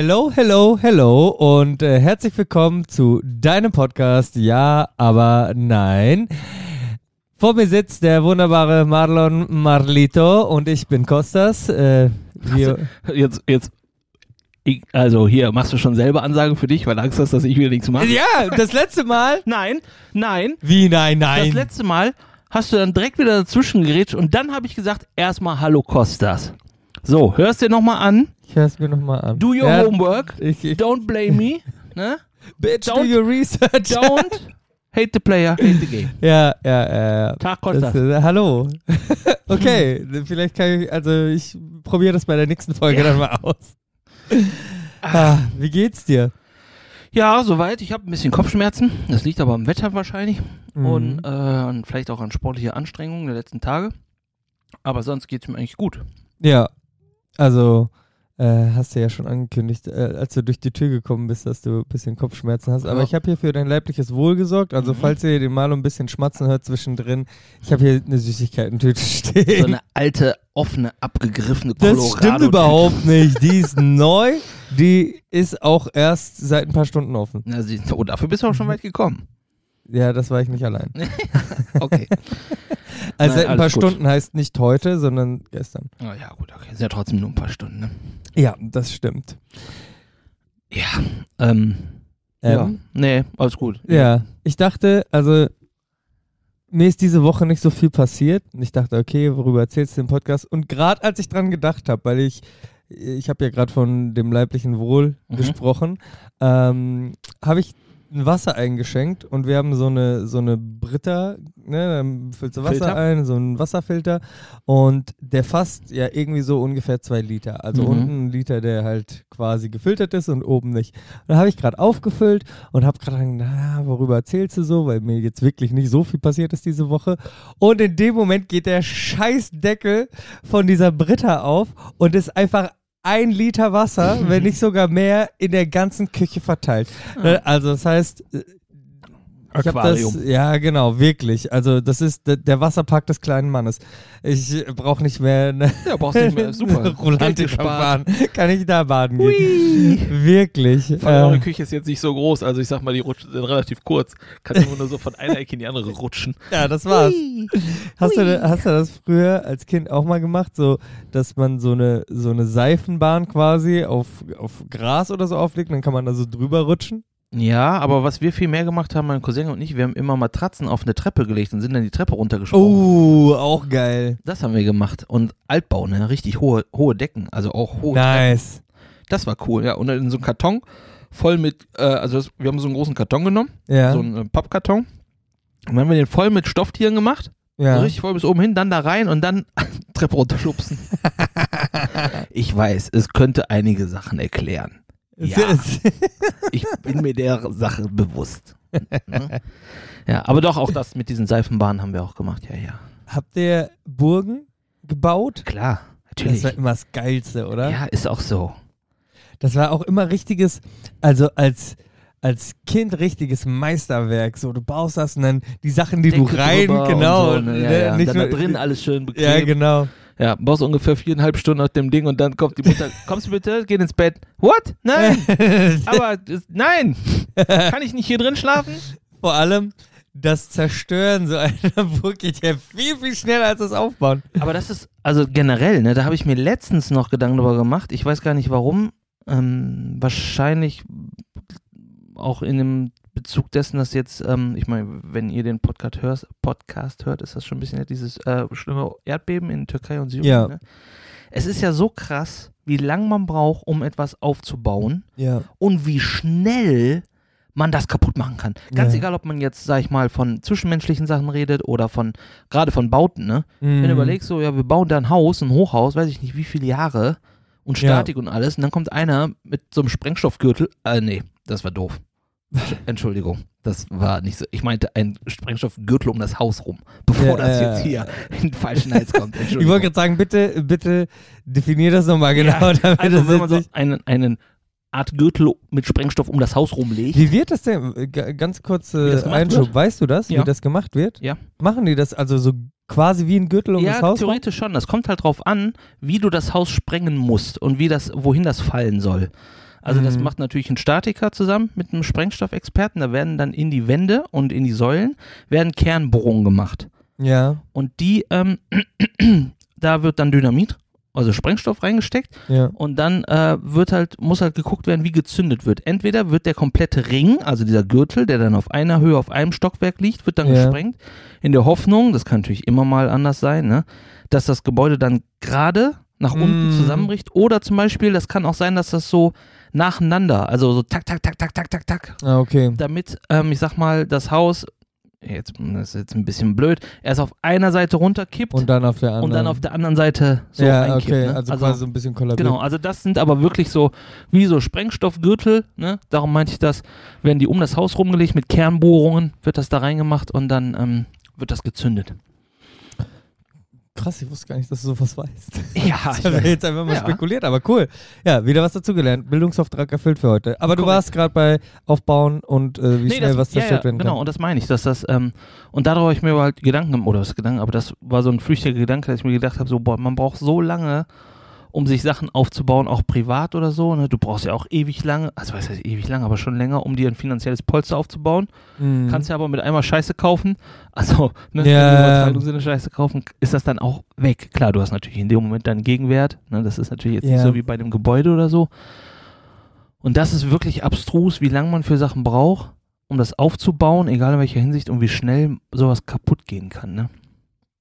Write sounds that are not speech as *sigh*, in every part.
Hello, hello, hello und äh, herzlich willkommen zu deinem Podcast Ja, aber nein. Vor mir sitzt der wunderbare Marlon Marlito und ich bin Kostas. Äh, Jetzt, jetzt, also hier, machst du schon selber Ansage für dich, weil du Angst hast, dass ich wieder nichts mache? ja, das letzte Mal. *laughs* Nein, nein. Wie, nein, Das nein. letzte Mal hast du dann direkt wieder dazwischen geredet und dann habe ich gesagt, erstmal Hallo Kostas. So, hörst dir nochmal an. Ich hör's mir nochmal an. Do your ja, homework. Ich, ich, Don't blame me. Ne? *laughs* bitch, do don't- your research. Don't *laughs* hate the player, hate the game. Ja, ja, ja. ja. Tag Kostas. äh, hallo. *laughs* okay, vielleicht kann ich, also ich probiere das bei der nächsten Folge Ja. dann mal aus. Ah, wie geht's dir? Ja, soweit. Ich habe ein bisschen Kopfschmerzen. Das liegt aber am Wetter wahrscheinlich. Mhm. Und, äh, und vielleicht auch an sportlicher Anstrengungen der letzten Tage. Aber sonst geht es mir eigentlich gut. Ja, also äh, hast du ja schon angekündigt, äh, als du durch die Tür gekommen bist, dass du ein bisschen Kopfschmerzen hast. Aber Ja. ich habe hier für dein leibliches Wohl gesorgt. Also Mhm. falls ihr den Malo ein bisschen schmatzen hört zwischendrin, ich habe hier eine Süßigkeitentüte *laughs* stehen. So eine alte, offene, abgegriffene das Colorado. stimmt überhaupt nicht. Die ist neu. Die ist auch erst seit ein paar Stunden offen. Na, sie, oh, dafür bist du auch schon weit gekommen. Ja, das war ich nicht allein. *laughs* Okay. Also Nein, seit ein paar gut. Stunden heißt nicht heute, sondern gestern. oh, ja, gut, okay. Sind ja trotzdem nur ein paar Stunden, ne? Ja, das stimmt. Ja. Ähm. ja. Ähm, Nee, alles gut. Ja, ich dachte, also mir ist diese Woche nicht so viel passiert. Und ich dachte, okay, worüber erzählst du im Podcast? Und gerade als ich dran gedacht habe, weil ich, ich habe ja gerade von dem leiblichen Wohl Mhm. gesprochen, ähm, habe ich ein Wasser eingeschenkt und wir haben so eine, so eine Britta, ne, dann füllst du Wasser Filter? ein, so einen Wasserfilter und der fasst ja irgendwie so ungefähr zwei Liter. Also Mhm. unten ein Liter, der halt quasi gefiltert ist und oben nicht. Und da habe ich gerade aufgefüllt und habe gerade gedacht, na, worüber erzählst du so, weil mir jetzt wirklich nicht so viel passiert ist diese Woche. Und in dem Moment geht der Scheißdeckel von dieser Britta auf und ist einfach ein Liter Wasser, wenn nicht sogar mehr, in der ganzen Küche verteilt. Ne, Also das heißt, äh, ich habe das, Aquarium. ja genau, wirklich. Also das ist der, der Wasserpark des kleinen Mannes. Ich brauche nicht mehr eine Ja, brauchst nicht mehr. *laughs* Super. Fahren. Kann ich da baden gehen. Wirklich. Vor allem Äh, eure Küche ist jetzt nicht so groß, also ich sag mal, die Rutschen sind relativ kurz. Kann immer nur so von einer Ecke in die andere rutschen. *laughs* ja, das war's. Hui. Hast du, hast du das früher als Kind auch mal gemacht, so dass man so eine so eine Seifenbahn quasi auf, auf Gras oder so auflegt, und dann kann man da so drüber rutschen? Ja, aber was wir viel mehr gemacht haben, mein Cousin und ich, wir haben immer Matratzen auf eine Treppe gelegt und sind dann die Treppe runtergesprungen. Oh, auch geil. Das haben wir gemacht. Und Altbau, ne? Richtig hohe, hohe Decken, also auch hohe Treppen. Nice. Das war cool, ja. Und in so einem Karton voll mit, äh, also das, wir haben so einen großen Karton genommen, Ja. so einen äh, Pappkarton. Und dann haben wir den voll mit Stofftieren gemacht, ja. so richtig voll bis oben hin, dann da rein und dann *laughs* Treppe runterschubsen. *laughs* ich weiß, es könnte einige Sachen erklären. Ja. *laughs* Ich bin mir der Sache bewusst. Ja, aber doch auch das mit diesen Seifenbahnen haben wir auch gemacht, ja, ja. Habt ihr Burgen gebaut? Klar, Das natürlich. war immer das Geilste, oder? Ja, ist auch so. Das war auch immer richtiges, also als, als Kind richtiges Meisterwerk. So, du baust das und dann die Sachen, die Decke du rein, genau. So, ne, ja, ne, ja. Nicht nur, da drin alles schön bequem. Ja, genau. Ja, baust ungefähr viereinhalb Stunden auf dem Ding und dann kommt die Mutter, *laughs* kommst du bitte, geh ins Bett. What? Nein, *laughs* aber nein, kann ich nicht hier drin schlafen? Vor allem das Zerstören so einer Burg geht ja viel, viel schneller als das Aufbauen. Aber das ist, also generell, ne, da habe ich mir letztens noch Gedanken darüber gemacht. Ich weiß gar nicht warum. Ähm, wahrscheinlich auch in dem Bezug dessen, dass jetzt, ähm, ich meine, wenn ihr den Podcast hört, Podcast hört, ist das schon ein bisschen dieses äh, schlimme Erdbeben in Türkei und Syrien. Ja. Ne? Es ist ja so krass, wie lang man braucht, um etwas aufzubauen Ja. und wie schnell man das kaputt machen kann. Ganz Ja. egal, ob man jetzt, sag ich mal, von zwischenmenschlichen Sachen redet oder von, gerade von Bauten, ne? Mhm. Wenn du überlegst, so, ja, wir bauen da ein Haus, ein Hochhaus, weiß ich nicht, wie viele Jahre und Ja. Statik und alles, und dann kommt einer mit so einem Sprengstoffgürtel, äh, nee, das war doof. Entsch- *laughs* Entschuldigung, das war nicht so. Ich meinte ein Sprengstoffgürtel um das Haus rum, bevor Ja, das ja, jetzt ja. hier in den falschen Hals kommt. *laughs* Ich wollte gerade sagen, bitte, bitte definier das nochmal genau, Ja, damit also, das wenn man so einen, einen Art Gürtel mit Sprengstoff um das Haus rumlegt, Wie wird das denn? G ganz kurz äh, Einschub. wird? Weißt du das, Ja. wie das gemacht wird? Ja. Machen die das also so quasi wie ein Gürtel um ja, das Haus? rum? theoretisch schon. Das kommt halt drauf an, wie du das Haus sprengen musst und wie das, wohin das fallen soll. Also das Mhm. macht natürlich ein Statiker zusammen mit einem Sprengstoffexperten. Da werden dann in die Wände und in die Säulen werden Kernbohrungen gemacht. Ja, Und die, ähm, *clears throat* da wird dann Dynamit, also Sprengstoff reingesteckt ja. und dann äh, wird halt, muss halt geguckt werden, wie gezündet wird. Entweder wird der komplette Ring, also dieser Gürtel, der dann auf einer Höhe auf einem Stockwerk liegt, wird dann Ja. gesprengt, in der Hoffnung, das kann natürlich immer mal anders sein, ne, dass das Gebäude dann gerade nach unten Mm. zusammenbricht. Oder zum Beispiel, das kann auch sein, dass das so nacheinander, also so tak, tak, tak, tak, tak, tak, tak, Ah, okay. damit, ähm, ich sag mal, das Haus, jetzt, das ist jetzt ein bisschen blöd, erst auf einer Seite runterkippt Und dann auf der anderen. und dann auf der anderen Seite so ja, einkippt. okay. ne? Also, quasi so ein bisschen kollabiert. Genau, also das sind aber wirklich so wie so Sprengstoffgürtel, ne? Darum meinte ich das, werden die um das Haus rumgelegt mit Kernbohrungen, wird das da reingemacht und dann ähm, wird das gezündet. Krass, ich wusste gar nicht, dass du sowas weißt. *laughs* Ja, Ich habe jetzt einfach mal Ja. spekuliert, aber cool. Ja, wieder was dazugelernt. Bildungsauftrag erfüllt für heute. Aber du Korrekt. warst gerade bei Aufbauen und äh, wie Nee, schnell das, was zerstört ja, werden genau, kann. und das meine ich, dass das, ähm, und darauf habe ich mir halt Gedanken, gemacht, oder was Gedanken, aber das war so ein flüchtiger Gedanke, dass ich mir gedacht habe, so, boah, man braucht so lange, um sich Sachen aufzubauen, auch privat oder so, ne? Du brauchst ja auch ewig lange, also was heißt ewig lange, aber schon länger, um dir ein finanzielles Polster aufzubauen. Mhm. Kannst ja aber mit einmal Scheiße kaufen, also, ne, Ja. im Übertragungssinne Scheiße kaufen, ist das dann auch weg. Klar, du hast natürlich in dem Moment deinen Gegenwert, ne? Das ist natürlich jetzt nicht Ja. so wie bei einem Gebäude oder so. Und das ist wirklich abstrus, wie lange man für Sachen braucht, um das aufzubauen, egal in welcher Hinsicht und wie schnell sowas kaputt gehen kann. Ne?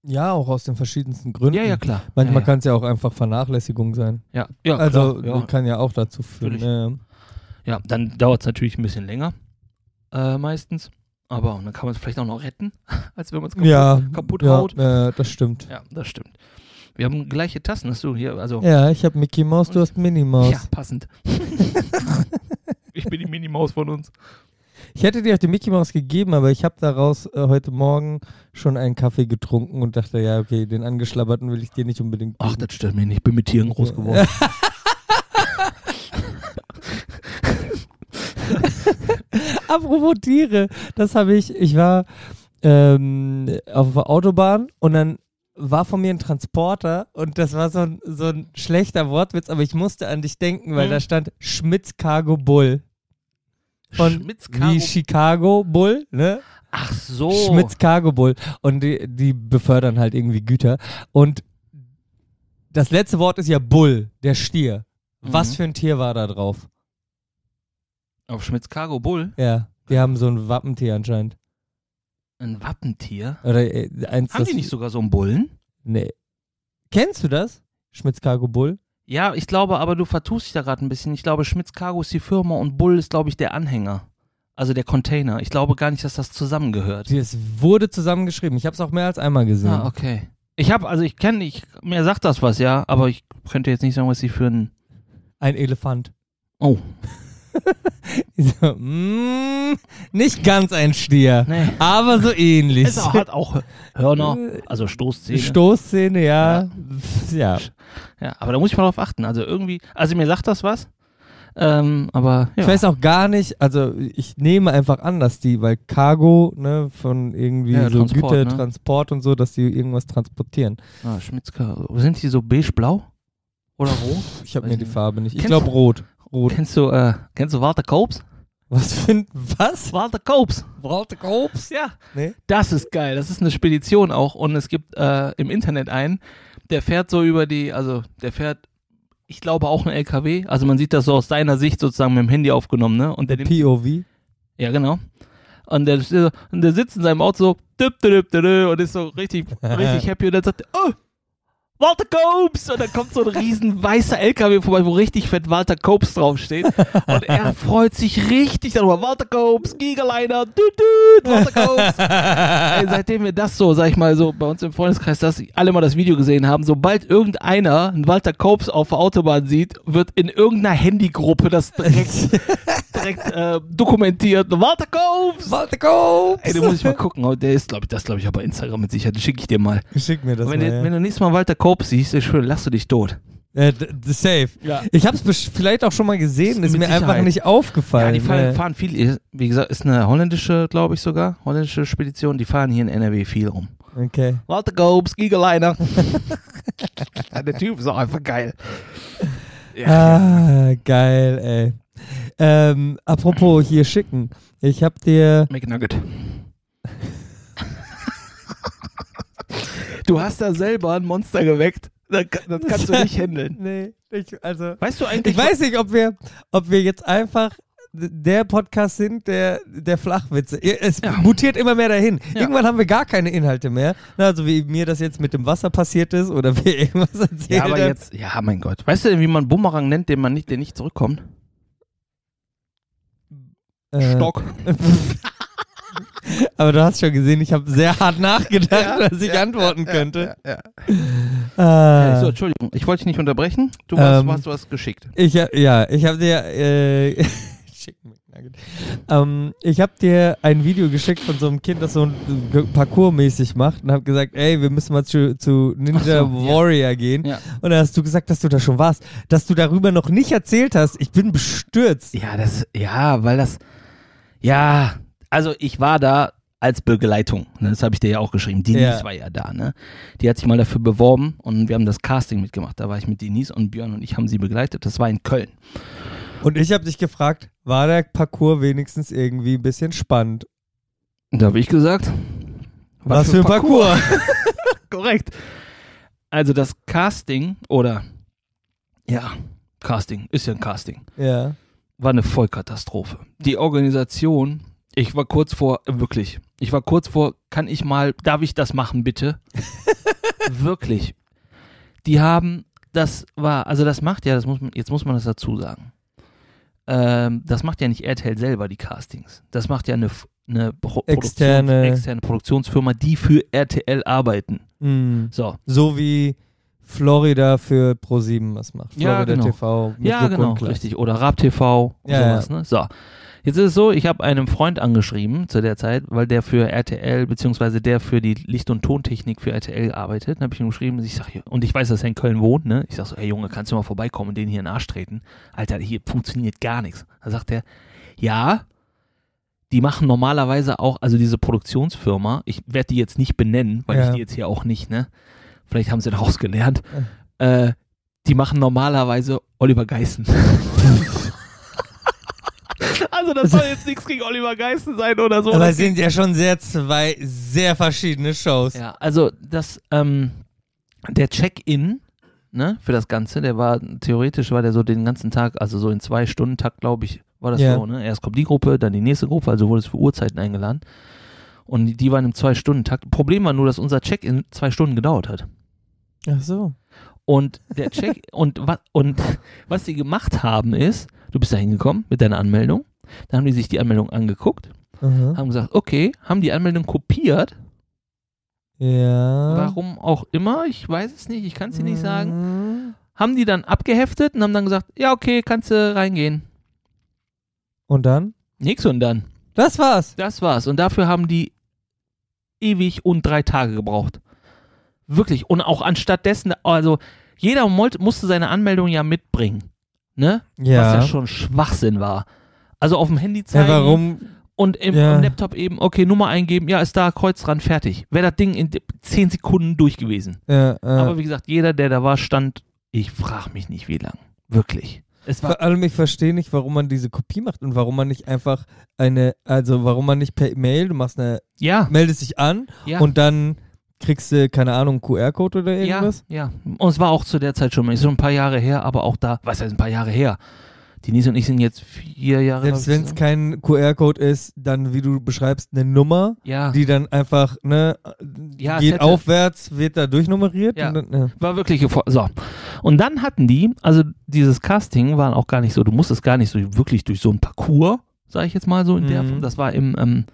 Ja, auch aus den verschiedensten Gründen. Ja, ja, klar. Manchmal ja, kann es ja auch einfach Vernachlässigung sein. ja. Ja, also klar, ja. kann ja auch dazu führen. Ja. ja, dann dauert es natürlich ein bisschen länger, äh, meistens. Aber dann kann man es vielleicht auch noch retten, *laughs* als wenn man es kaputt, Ja, kaputt ja, haut. ja, das stimmt. Ja, das stimmt. Wir haben gleiche Tassen, hast du hier, also Ja, ich habe Mickey Mouse, du hast Minnie Maus. ja, passend. *laughs* ich bin die Minimaus von uns. Ich hätte dir auch die Mickey Mouse gegeben, aber ich habe daraus äh, heute Morgen schon einen Kaffee getrunken und dachte, ja, okay, den angeschlabberten will ich dir nicht unbedingt Ach, geben. das stört mich nicht. Ich bin mit Tieren groß geworden. *laughs* Apropos Tiere, das habe ich, ich war ähm, auf der Autobahn und dann war von mir ein Transporter und das war so ein, so ein schlechter Wortwitz, aber ich musste an dich denken, weil Hm. da stand Schmitz Cargo Bull. Von wie Chicago Bull, ne? Ach so. Schmitz Cargo Bull. Und die, die befördern halt irgendwie Güter. Und das letzte Wort ist ja Bull, der Stier. Was Mhm. für ein Tier war da drauf? Auf Schmitz Cargo Bull. Ja, die haben so ein Wappentier anscheinend. Ein Wappentier. Oder äh, eins, Haben die nicht sogar so einen Bullen? Nee. Kennst du das? Schmitz Cargo Bull? Ja, ich glaube, aber du vertust dich da gerade ein bisschen. Ich glaube, Schmitz Cargo ist die Firma und Bull ist, glaube ich, der Anhänger. Also der Container. Ich glaube gar nicht, dass das zusammengehört. Es wurde zusammengeschrieben. Ich habe es auch mehr als einmal gesehen. Ah, okay. Ich habe, also ich kenne, ich, mir sagt das was, ja, aber ich könnte jetzt nicht sagen, was sie für ein. Ein Elefant. Oh, so, mm, nicht ganz ein Stier, nee. aber so ähnlich. Es hat auch Hörner, also Stoßzähne. Stoßzähne, ja. Ja. ja, aber da muss ich mal drauf achten. Also irgendwie, also mir sagt das was. Ähm, aber ja. Ich weiß auch gar nicht, also ich nehme einfach an, dass die, weil Cargo, ne, von irgendwie Ja, so Transport, Güter, ne? Transport und so, dass die irgendwas transportieren. Ah, Schmitz Cargo. Sind die so beige-blau? Oder rot? Ich habe mir die. Farbe nicht. Ich glaube rot. Rot. Kennst du, äh, kennst du Walter Kobs? Was für was? Walter Kobs. Walter Kobs? Ja. Nee. Das ist geil. Das ist eine Spedition auch. Und es gibt äh, im Internet einen, der fährt so über die, also der fährt, ich glaube auch ein LKW. Also man sieht das so aus seiner Sicht sozusagen mit dem Handy aufgenommen, ne? Und der nimmt, POV. ja genau. Und der, und der sitzt in seinem Auto so und ist so richtig, *laughs* richtig happy und dann sagt er, oh, Walter Copes! Und dann kommt so ein riesen weißer LKW vorbei, wo richtig fett Walter Copes draufsteht. Und er *laughs* freut sich richtig darüber. Walter Copes, Gigaliner, düt, Walter Copes. Ey, seitdem wir das so, sag ich mal, so bei uns im Freundeskreis, dass alle mal das Video gesehen haben, sobald irgendeiner einen Walter Copes auf der Autobahn sieht, wird in irgendeiner Handygruppe das direkt, *laughs* direkt äh, dokumentiert. Walter Copes! Walter Kobs! Ey, du musst ich mal gucken. Der ist, glaube ich, das glaube ich auch bei Instagram mit Sicherheit. Das schicke ich dir mal. Schick mir das wenn, mal, du, ja. wenn du nächstes Mal Walter Copes siehst, ich schwöre, lachst du dich tot. Äh, safe. Ja. Ich habe es vielleicht auch schon mal gesehen, ist Mit mir einfach Sicherheit. nicht aufgefallen. Ja, die fahren, ne? fahren viel, wie gesagt, ist eine holländische, glaube ich sogar, holländische Spedition, die fahren hier in NRW viel rum. Okay. Walter Copes, Gigaliner. *laughs* Der Typ ist auch einfach geil. Ja, Ah, geil, ey. Ähm, apropos hier schicken. Ich hab dir. McNugget. Du hast da selber ein Monster geweckt. Das, das kannst du nicht *laughs* handeln. Nee, ich, also. Weißt du eigentlich, Ich weiß nicht, ob wir, ob wir jetzt einfach der Podcast sind, der, der Flachwitze. Es Ja. mutiert immer mehr dahin. Ja. Irgendwann haben wir gar keine Inhalte mehr. Also wie mir das jetzt mit dem Wasser passiert ist oder *laughs* wie irgendwas erzählt ja, aber jetzt, ja, mein Gott. Weißt du denn, wie man Bumerang nennt, den man nicht, der nicht zurückkommt? Äh, Stock. *laughs* Aber du hast schon gesehen, ich habe sehr hart *laughs* nachgedacht, dass ich antworten könnte. Ja, ja. Ah. So, Entschuldigung, ich wollte dich nicht unterbrechen. Du hast, Ähm, hast was geschickt. Ich, ja, ich habe dir, äh, *laughs* ähm, ich habe dir ein Video geschickt von so einem Kind, das so ein G- Parcours-mäßig macht und habe gesagt, ey, wir müssen mal zu, zu Ninja so, ja. Warrior gehen. Ja. Und dann hast du gesagt, dass du da schon warst. Dass du darüber noch nicht erzählt hast. Ich bin bestürzt. Ja, das, ja, weil das, ja, also ich war da als Begleitung. Ne? Das habe ich dir ja auch geschrieben. Denise Ja. war ja da, ne? Die hat sich mal dafür beworben und wir haben das Casting mitgemacht. Da war ich mit Denise und Björn und ich haben sie begleitet. Das war in Köln. Und ich habe dich gefragt, war der Parcours wenigstens irgendwie ein bisschen spannend? Und da habe ich gesagt, Was, für ein Parcours? *laughs* Korrekt. Also das Casting oder ja, Casting ist ja ein Casting. ja. war eine Vollkatastrophe. Die Organisation, ich war kurz vor, wirklich, ich war kurz vor, kann ich mal, darf ich das machen, bitte? *laughs* wirklich. Die haben, das war, also das macht ja, das muss man, jetzt muss man das dazu sagen. Ähm, das macht ja nicht RTL selber, die Castings. Das macht ja eine, eine Pro Externe. Produktions, externe Produktionsfirma, die für RTL arbeiten. Hm. So. So wie Florida für Pro7 was macht. Ja, Florida genau. TV. Mit Ja, Joko genau, richtig. Oder Rap TV und Ja, sowas, ne? So. Jetzt ist es so, ich habe einem Freund angeschrieben zu der Zeit, weil der für RTL, beziehungsweise der für die Licht- und Tontechnik für RTL arbeitet. Dann habe ich ihm geschrieben, ich sag, und ich weiß, dass er in Köln wohnt, ne? Ich sag so, hey Junge, kannst du mal vorbeikommen und den hier in den Arsch treten? Alter, hier funktioniert gar nichts. Da sagt er, ja, die machen normalerweise auch, also diese Produktionsfirma, ich werde die jetzt nicht benennen, weil Ja. ich die jetzt hier auch nicht, ne? Vielleicht haben sie daraus gelernt. Äh, die machen normalerweise Oliver Geißen. *laughs* also das soll *laughs* jetzt nichts gegen Oliver Geißen sein oder so. Aber Das es sind ja schon sehr zwei sehr verschiedene Shows. ja, also das, ähm, der Check-in, ne, für das Ganze, der war, theoretisch war der so den ganzen Tag, also so in zwei Stunden Takt, glaube ich, war das Ja. so, ne? Erst kommt die Gruppe, dann die nächste Gruppe, also wurde es für Uhrzeiten eingeladen. Und die- die waren im Zwei-Stunden-Takt. Problem war nur, dass unser Check-in zwei Stunden gedauert hat. Ach so. Und der Check und, wa und *laughs* was sie gemacht haben ist, du bist da hingekommen mit deiner Anmeldung, dann haben die sich die Anmeldung angeguckt, Aha. haben gesagt, okay, haben die Anmeldung kopiert, Ja. warum auch immer, ich weiß es nicht, ich kann es dir nicht sagen, Mhm. haben die dann abgeheftet und haben dann gesagt, ja okay, kannst du reingehen. Und dann? Nix und dann. Das war's. Das war's. Und dafür haben die ewig und drei Tage gebraucht. Wirklich. Und auch anstatt dessen, also jeder musste seine Anmeldung ja mitbringen. Ne? Ja. was ja schon Schwachsinn war. Also auf dem Handy zeigen ja, warum? und im, Ja. im Laptop eben, okay, Nummer eingeben, ja, ist da, Kreuz dran, fertig. Wäre das Ding in de- 10 Sekunden durch gewesen. Ja, äh, Aber wie gesagt, jeder, der da war, stand, ich frage mich nicht, wie lang. Wirklich. Es war, vor allem, ich verstehe nicht, warum man diese Kopie macht und warum man nicht einfach eine, also warum man nicht per Mail, du machst eine, ja, meldest dich an ja. und dann kriegst du, keine Ahnung, einen QR-Code oder ja, irgendwas? ja. Und es war auch zu der Zeit schon mal, ist schon ein paar Jahre her, aber auch da, was heißt ein paar Jahre her? Denise und ich sind jetzt vier Jahre Selbst wenn es kein QR-Code ist, dann, wie du beschreibst, eine Nummer, Ja, die dann einfach, ne, Ja, geht aufwärts, wird da durchnummeriert. Ja. Dann, ja. war wirklich so. Und dann hatten die, also dieses Casting war auch gar nicht so, du musstest gar nicht so wirklich durch so ein Parcours, sage ich jetzt mal so in der Mhm. Form. Das war im, ähm,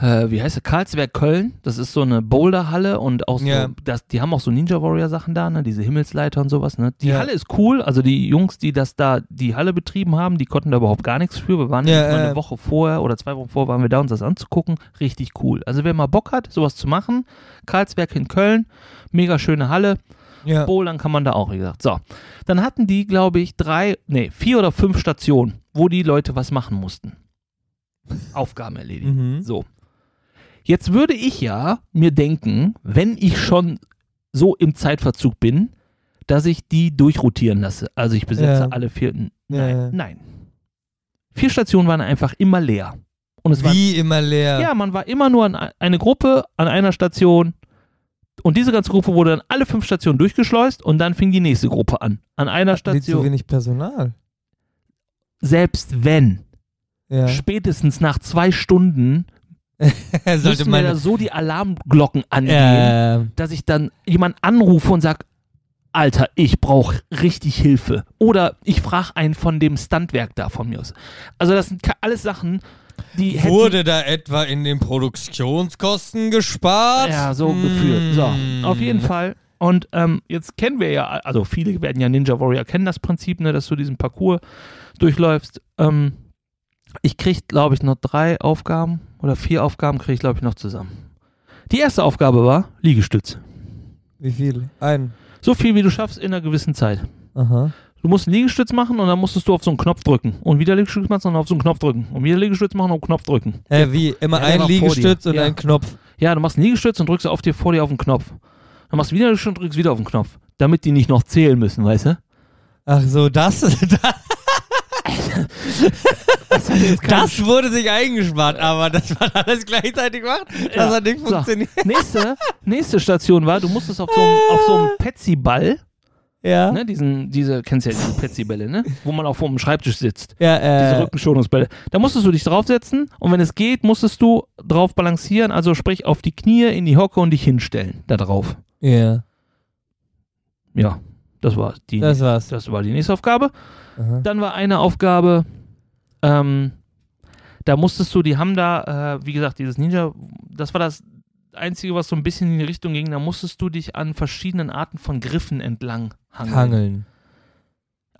äh, wie heißt es, Karlsberg Köln. Das ist so eine Boulderhalle und auch so, Ja. das, die haben auch so Ninja Warrior Sachen da, ne, diese Himmelsleiter und sowas. Ne. Die Ja. Halle ist cool, also die Jungs, die das da, die Halle betrieben haben, die konnten da überhaupt gar nichts für. Wir waren Ja, äh. eine Woche vorher oder zwei Wochen vorher waren wir da, uns das anzugucken. Richtig cool. Also wer mal Bock hat, sowas zu machen, Karlsberg in Köln, mega schöne Halle. ja. Bouldern kann man da auch, wie gesagt. So, dann hatten die, glaube ich, drei, nee, vier oder fünf Stationen, wo die Leute was machen mussten. Aufgaben erledigen. Mhm. So. Jetzt würde ich ja mir denken, wenn ich schon so im Zeitverzug bin, dass ich die durchrotieren lasse. Also ich besetze Ja. alle vier. Nein, Ja, nein. Vier Stationen waren einfach immer leer. Und es Wie immer leer. ja, man war immer nur an eine Gruppe an einer Station und diese ganze Gruppe wurde dann alle fünf Stationen durchgeschleust und dann fing die nächste Gruppe an. An einer Nicht so Station. wenig Personal. Selbst wenn, Ja. spätestens nach zwei Stunden Sollte mir da man. so die Alarmglocken angehen, Ja. dass ich dann jemanden anrufe und sage, Alter, ich brauche richtig Hilfe. Oder ich frage einen von dem Standwerk da von mir aus. Also das sind alles Sachen, die Wurde da etwa in den Produktionskosten gespart? Ja, so Hm. gefühlt. So, auf jeden Fall. Und ähm, jetzt kennen wir ja, also viele werden ja Ninja Warrior kennen das Prinzip, ne, dass du diesen Parcours durchläufst. Ähm, ich krieg, glaube ich, noch drei Aufgaben oder vier Aufgaben kriege ich, glaube ich, noch zusammen. Die erste Aufgabe war Liegestütz. Wie viel? Ein. So viel, wie du schaffst in einer gewissen Zeit. Aha. Du musst einen Liegestütz machen und dann musstest du auf so einen Knopf drücken. Und wieder Liegestütz machen und auf so einen Knopf drücken. Und wieder Liegestütz machen und Knopf drücken. Äh, wie? Immer Ja, ein Liegestütz und Ja. ein Knopf. Ja, du machst einen Liegestütz und drückst auf dir vor dir auf den Knopf. Dann machst du wieder Liegestütz und drückst wieder auf den Knopf. Damit die nicht noch zählen müssen, weißt du? Ach so, das, *laughs* das, *laughs* Das, das wurde sich eingespart, aber das war alles gleichzeitig gemacht. Das Ja. hat nicht So. funktioniert. nächste, nächste Station war, du musstest auf so einem, auf so einem Petsy-Ball, Ja. ne, diesen, diese, kennst du ja diese Petsy-Bälle, ne, wo man auf dem Schreibtisch sitzt, Ja, diese äh, Rückenschonungsbälle. Da musstest du dich draufsetzen und wenn es geht, musstest du drauf balancieren, also sprich auf die Knie, in die Hocke und dich hinstellen, da drauf. ja. Ja, das war die, Das war's. das war die nächste Aufgabe. Aha. Dann war eine Aufgabe, ähm, da musstest du, die haben da, äh, wie gesagt, dieses Ninja, das war das Einzige, was so ein bisschen in die Richtung ging, da musstest du dich an verschiedenen Arten von Griffen entlang hangeln. Hangeln.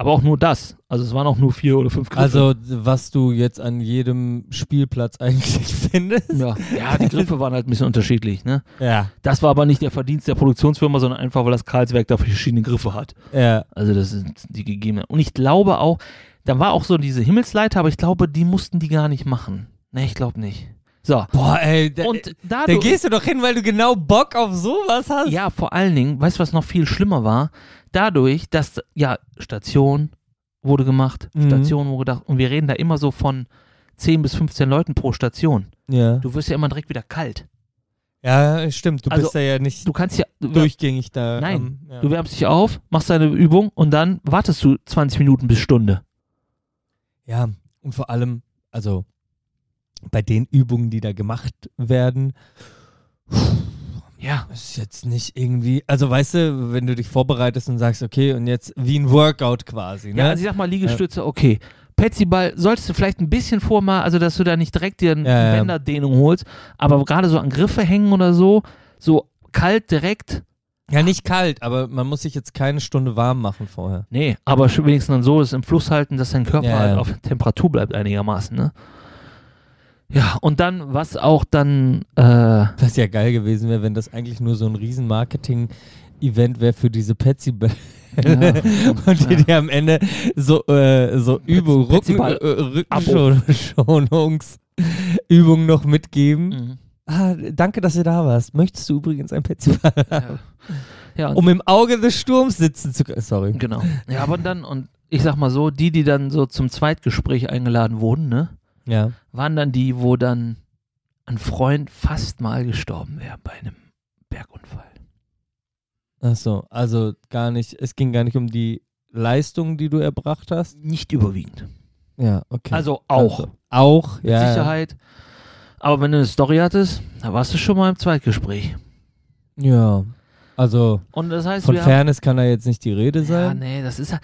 Aber auch nur das. Also es waren auch nur vier oder fünf Griffe. Also, was du jetzt an jedem Spielplatz *laughs* eigentlich findest. ja. ja, die Griffe waren halt ein bisschen unterschiedlich. Ne? Ja. Das war aber nicht der Verdienst der Produktionsfirma, sondern einfach, weil das Karlswerk da verschiedene Griffe hat. Ja. Also das sind die gegebenen. Und ich glaube auch, da war auch so diese Himmelsleiter, aber ich glaube, die mussten die gar nicht machen. Ne, ich glaube nicht. So. Boah, ey, da, Und da dadurch, gehst du doch hin, weil du genau Bock auf sowas hast. ja, vor allen Dingen, weißt du, was noch viel schlimmer war? Dadurch, dass, ja, Station wurde gemacht, Mhm. Station wurde gedacht, und wir reden da immer so von 10 bis 15 Leuten pro Station. Ja. Du wirst ja immer direkt wieder kalt. Ja, stimmt. Du Also, bist ja, ja nicht Du kannst ja, du, durchgängig da. Nein, am- ja. du wärmst dich auf, machst deine Übung und dann wartest du 20 Minuten bis Stunde. Ja, und vor allem, also bei den Übungen, die da gemacht werden, Ja. ist jetzt nicht irgendwie, also weißt du, wenn du dich vorbereitest und sagst, okay, und jetzt wie ein Workout quasi, ne? Ja, also ich sag mal, Liegestütze, okay. Petsyball solltest du vielleicht ein bisschen vormachen, also dass du da nicht direkt dir eine Ja. Bänderdehnung holst, aber gerade so an Griffe hängen oder so, so kalt direkt, ja, nicht kalt, aber man muss sich jetzt keine Stunde warm machen vorher. nee, aber wenigstens dann so es im Fluss halten, dass dein Körper Ja, halt auf Temperatur bleibt einigermaßen, ne? Ja, und dann, was auch dann, äh, Was ja geil gewesen wäre, wenn das eigentlich nur so ein riesen Marketing-Event wäre für diese Petsy Bälle. Ja. *laughs* und die, die am Ende so, äh, so Übung, Rücken, äh, Rückenschonungsübungen noch mitgeben. mhm. Ah, danke, dass du da warst. Möchtest du übrigens ein Petsyball ja. ja, um im Auge des Sturms sitzen zu können? Sorry. Genau. Ja, aber dann, und ich sag mal so, die, die dann so zum Zweitgespräch eingeladen wurden, ne, Ja. waren dann die, wo dann ein Freund fast mal gestorben wäre bei einem Bergunfall. Ach so, also gar nicht, es ging gar nicht um die Leistung, die du erbracht hast. Nicht überwiegend. Ja, okay. Also auch, Also, auch, mit ja. Sicherheit. Aber wenn du eine Story hattest, da warst du schon mal im Zweitgespräch. Ja. Also Und das heißt, von Fairness kann da jetzt nicht die Rede haben, ja, sein. nee, das ist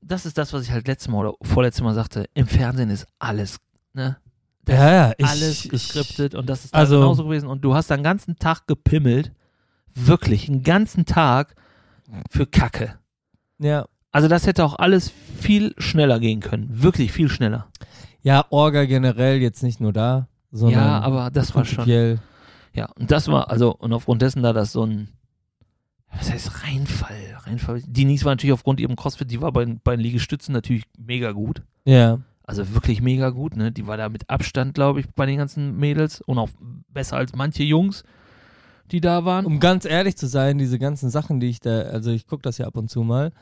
das ist das, was ich halt letztes Mal oder vorletztes Mal sagte. Im Fernsehen ist alles, ne? Das Ja, ja, ich, alles ich, geskriptet und das ist also- genauso gewesen. Und du hast den ganzen Tag gepimmelt. Wirklich, einen ganzen Tag für Kacke. Ja. Also das hätte auch alles viel schneller gehen können. Wirklich viel schneller. ja, Orga generell jetzt nicht nur da, sondern ja, aber das war schon. Ja, und das war, also, und aufgrund dessen da das so ein, was heißt Reinfall? Reinfall. Denise war natürlich aufgrund ihrem Crossfit, die war bei, bei den Liegestützen natürlich mega gut. Ja. Also wirklich mega gut, ne? Die war da mit Abstand, glaube ich, bei den ganzen Mädels und auch besser als manche Jungs. die da waren. Um ganz ehrlich zu sein, diese ganzen Sachen, die ich da, also ich gucke das ja ab und zu mal,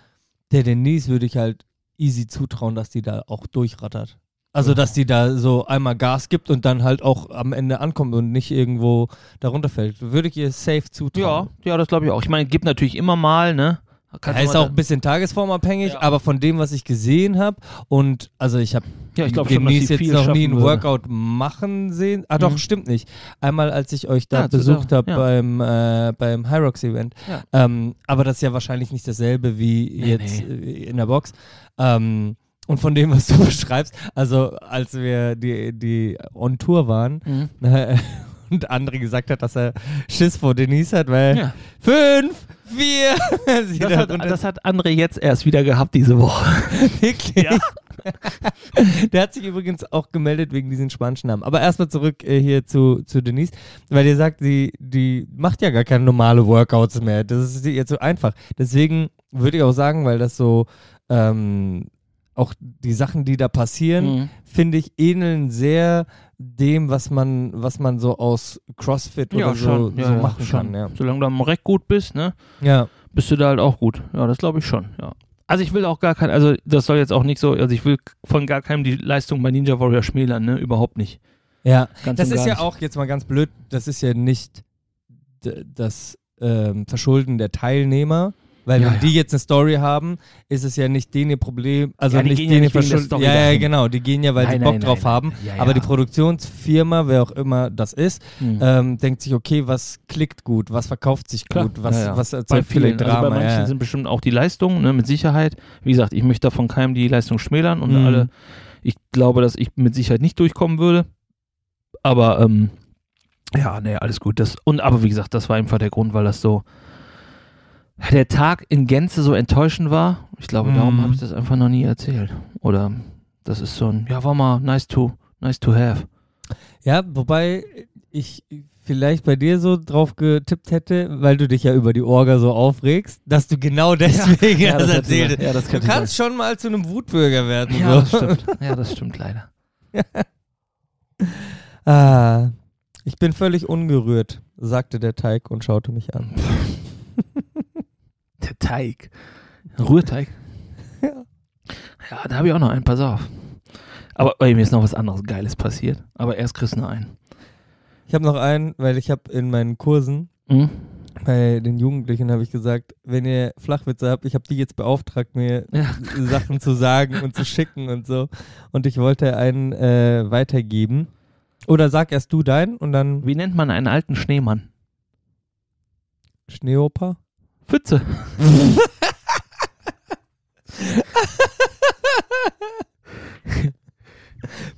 der Denise würde ich halt easy zutrauen, dass die da auch durchrattert. Also, dass die da so einmal Gas gibt und dann halt auch am Ende ankommt und nicht irgendwo darunter fällt. Würde ich ihr safe ja, zutrauen. ja, das glaube ich auch. Ich meine, gibt natürlich immer mal, ne? Kannst Er du ist auch ein bisschen tagesformabhängig, Ja. aber von dem, was ich gesehen habe und also ich habe Ja, ich glaube schon, dass Denise sie jetzt noch nie ein würde. Workout machen sehen. Ah doch, Mhm. stimmt nicht. Einmal, als ich euch da Ja, besucht habe ja. beim, äh, beim High Rocks Event. Ja. Ähm, aber das ist ja wahrscheinlich nicht dasselbe wie Nee, jetzt äh, in der Box. Ähm, und von dem, was du *laughs* beschreibst, also als wir die, die on Tour waren Mhm. Und André gesagt hat, dass er Schiss vor Denise hat, weil Ja. fünf, vier, *laughs* sie Das da hat, das hat André jetzt erst wieder gehabt diese Woche. *laughs* Wirklich? *laughs* Der hat sich übrigens auch gemeldet wegen diesen spanischen Namen. Aber erstmal zurück äh, hier zu, zu Denise, weil ihr sagt, die, die macht ja gar keine normale Workouts mehr. Das ist ihr zu einfach. Deswegen würde ich auch sagen, weil das so ähm, auch die Sachen, die da passieren, Mhm. finde ich, ähneln sehr dem, was man, was man so aus CrossFit oder so, Ja, so ja, machen schon. kann. Ja. Solange du am Reck gut bist, ne? ja. bist du da halt auch gut. Ja, das glaube ich schon, ja. Also ich will auch gar kein, also das soll jetzt auch nicht so, also ich will von gar keinem die Leistung bei Ninja Warrior schmälern, ne? Überhaupt nicht. Ja, Ganz das ist ja nicht. auch jetzt mal ganz blöd, das ist ja nicht das ähm, Verschulden der Teilnehmer, weil Ja, wenn ja. die jetzt eine Story haben, ist es ja nicht denen ihr Problem, also Ja, die nicht ja denen verschulden. Story Ja, ja, genau, die gehen ja, weil Nein, sie nein, Bock drauf nein, haben, nein. Ja, aber ja. die Produktionsfirma, wer auch immer das ist, Hm. ähm, denkt sich, okay, was klickt gut, was verkauft sich gut, was, ja, ja. was erzeugt vielen, vielleicht also Drama. bei manchen ja. sind bestimmt auch die Leistungen, ne, mit Sicherheit. Wie gesagt, ich möchte davon keinem die Leistung schmälern und Mhm. alle, ich glaube, dass ich mit Sicherheit nicht durchkommen würde. Aber ähm, ja, nee, alles gut. Das, und aber wie gesagt, das war einfach der Grund, weil das so der Tag in Gänze so enttäuschend war. Ich glaube, darum Mhm. habe ich das einfach noch nie erzählt. Oder das ist so ein, ja, war mal nice to, nice to have. Ja, wobei ich vielleicht bei dir so drauf getippt hätte, weil du dich ja über die Orga so aufregst, dass du genau deswegen *laughs* Ja, das das sein. Ja, das Du kannst schon mal zu einem Wutbürger werden. Ja, das so. stimmt. Ja, das stimmt leider. *laughs* Ah, ich bin völlig ungerührt, sagte der Teig und schaute mich an. *laughs* Der Teig. Rührteig? Ja. Ja, da habe ich auch noch einen, pass auf. Aber ey, mir ist noch was anderes Geiles passiert. Aber erst kriegst du noch einen. Ich habe noch einen, weil ich habe in meinen Kursen Mhm. bei den Jugendlichen habe ich gesagt, wenn ihr Flachwitze habt, ich habe die jetzt beauftragt, mir Ja. Sachen zu sagen und zu schicken und so. Und ich wollte einen äh, weitergeben. Oder sag erst du deinen und dann Wie nennt man einen alten Schneemann? Schneeoper. Pfütze.